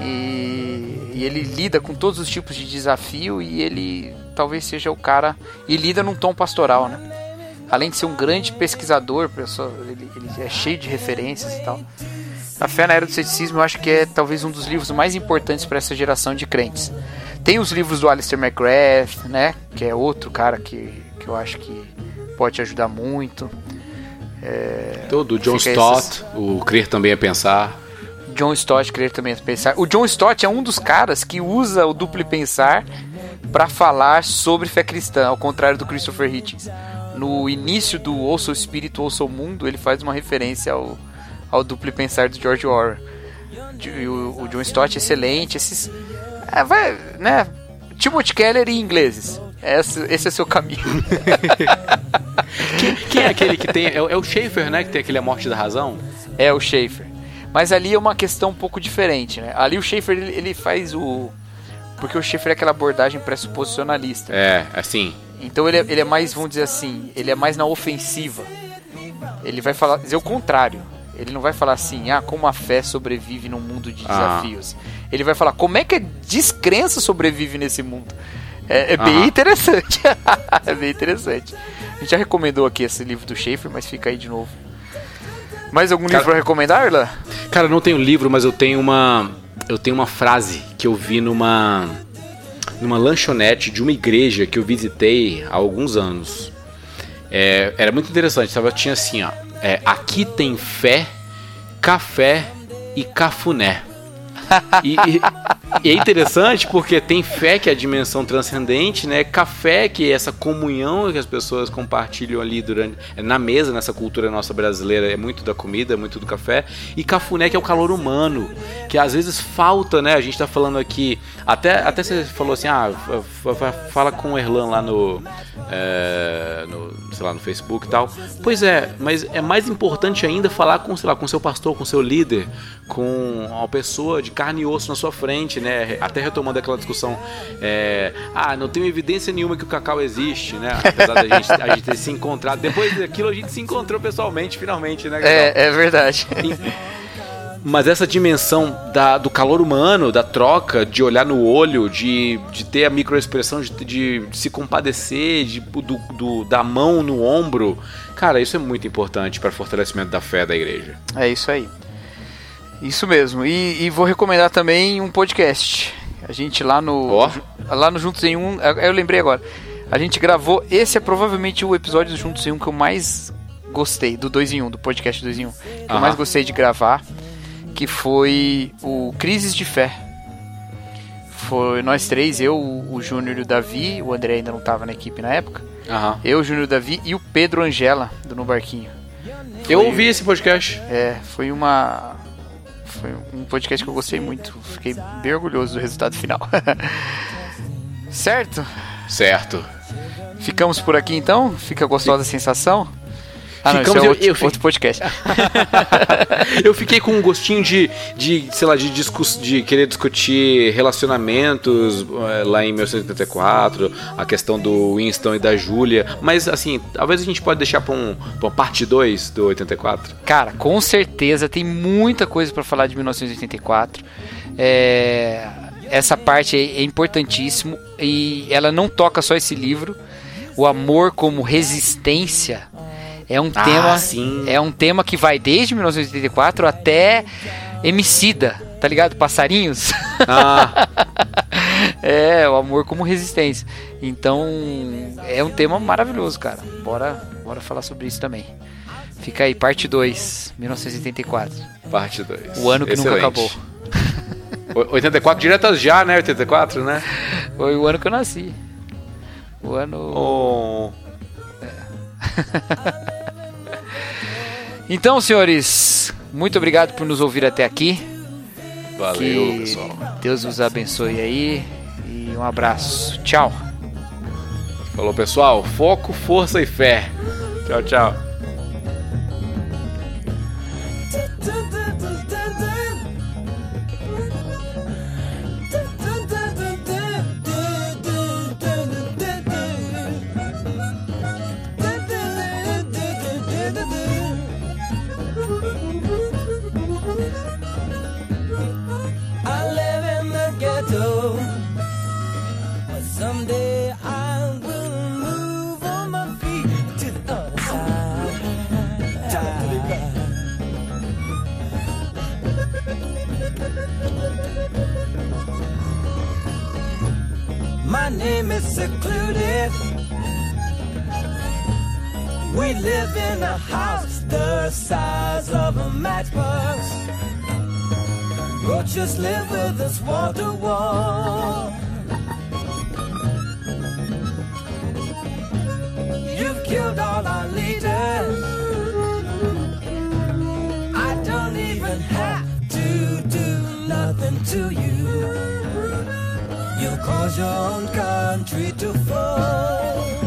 Speaker 1: E, e ele lida com todos os tipos de desafio e ele talvez seja o cara e lida num tom pastoral, né? Além de ser um grande pesquisador, pessoa, ele, ele é cheio de referências e tal. A Fé na Era do Ceticismo eu acho que é talvez um dos livros mais importantes para essa geração de crentes. Tem os livros do Alistair McGrath, né? Que é outro cara que, que eu acho que pode ajudar muito.
Speaker 2: É, do John Stott, essas... o Crer Também é Pensar.
Speaker 1: John Stott, Crer Também é Pensar. O John Stott é um dos caras que usa o duplo pensar para falar sobre fé cristã, ao contrário do Christopher Hitchens. No início do Ouça o Espírito, Ouça o Mundo, ele faz uma referência ao, ao duplo pensar do George Orwell. O, o John Stott é excelente. Esses, é, vai, né? Timothy Keller em ingleses. Esse, esse é seu caminho.
Speaker 2: quem, quem, é aquele que tem. É, é, o Schaefer, né? Que tem aquele A Morte da Razão?
Speaker 1: É o Schaefer. Mas ali é uma questão um pouco diferente, né? Ali o Schaefer ele, ele faz o. Porque o Schaefer é aquela abordagem pressuposicionalista.
Speaker 2: É, assim.
Speaker 1: Então ele é, ele é mais, vamos dizer assim, ele é mais na ofensiva. Ele vai falar, dizer o contrário. Ele não vai falar assim, ah, como a fé sobrevive num mundo de ah. desafios. Ah. Ele vai falar como é que a descrença sobrevive nesse mundo. É, é bem interessante. é bem interessante. A gente já recomendou aqui esse livro do Schaefer, mas fica aí de novo. Mais algum cara, livro pra recomendar, Irla?
Speaker 2: Cara, eu não tenho livro, mas eu tenho uma. Eu tenho uma frase que eu vi numa. Numa lanchonete de uma igreja que eu visitei há alguns anos. É, era muito interessante, tava, tinha assim, ó. É, aqui tem fé, café e cafuné. E, e, e, é interessante porque tem fé que é a dimensão transcendente, né? Café que é essa comunhão que as pessoas compartilham ali durante na mesa nessa cultura nossa brasileira é muito da comida, é muito do café e cafuné que é o calor humano que às vezes falta, né? A gente tá falando aqui até até você falou assim, ah, fala com o Erlan lá no, é, no sei lá no Facebook e tal. Pois é, mas é mais importante ainda falar com sei lá com seu pastor, com seu líder, com uma pessoa de carne e osso na sua frente, né? Até retomando aquela discussão, é, ah, não tenho evidência nenhuma que o cacau existe, né? Apesar da gente, a gente ter se encontrado. Depois daquilo a gente se encontrou pessoalmente, finalmente, né?
Speaker 1: É, é verdade.
Speaker 2: mas essa dimensão da, do calor humano, da troca, de olhar no olho, de, de ter a microexpressão, de, de, de se compadecer, de, do, do, da mão no ombro, cara, isso é muito importante para o fortalecimento da fé da igreja.
Speaker 1: É isso aí. Isso mesmo. E, e, vou recomendar também um podcast. A gente lá no. Oh. Lá no Juntos em Um. Eu lembrei agora. A gente gravou. Esse é provavelmente o episódio do Juntos em Um que eu mais gostei. Do 2 em 1, um, do podcast 2 em 1. Um, que uh -huh. eu mais gostei de gravar. Que foi o Crises de Fé. Foi nós três, eu, o Júnior e o Davi. O André ainda não estava na equipe na época.
Speaker 2: Uh -huh.
Speaker 1: Eu, o Júnior e o Davi e o Pedro Angela, do No Barquinho.
Speaker 2: Foi, eu ouvi esse podcast.
Speaker 1: É, foi uma foi um podcast que eu gostei muito. Fiquei bem orgulhoso do resultado final. certo?
Speaker 2: Certo.
Speaker 1: Ficamos por aqui então? Fica gostosa a sensação?
Speaker 2: Ah, não, Ficamos, é outro, eu, eu, outro podcast. eu fiquei com um gostinho de, de sei lá, de, discuss, de querer discutir relacionamentos é, lá em 1984, a questão do Winston e da Julia. Mas, assim, talvez a gente pode deixar para um, uma parte 2 do 84.
Speaker 1: Cara, com certeza tem muita coisa para falar de 1984. É, essa parte é, é importantíssimo e ela não toca só esse livro. O amor como resistência é um ah, tema, sim. é um tema que vai desde 1984 até Emicida, tá ligado? Passarinhos. Ah. é, o amor como resistência. Então, é um tema maravilhoso, cara. Bora, bora falar sobre isso também. Fica aí, parte 2, 1984.
Speaker 2: Parte 2.
Speaker 1: O ano que Excelente. nunca acabou.
Speaker 2: 84 diretas já, né? 84, né?
Speaker 1: Foi o ano que eu nasci. O ano.
Speaker 2: Oh.
Speaker 1: então, senhores, muito obrigado por nos ouvir até aqui.
Speaker 2: Valeu, que pessoal.
Speaker 1: Deus os abençoe aí e um abraço. Tchau.
Speaker 2: Falou, pessoal. Foco, força e fé. Tchau, tchau.
Speaker 3: Secluded. We live in a house the size of a matchbox. Roaches live with us wall to wall. You've killed all our leaders. I don't even have to do nothing to you. You cause your own country to fall.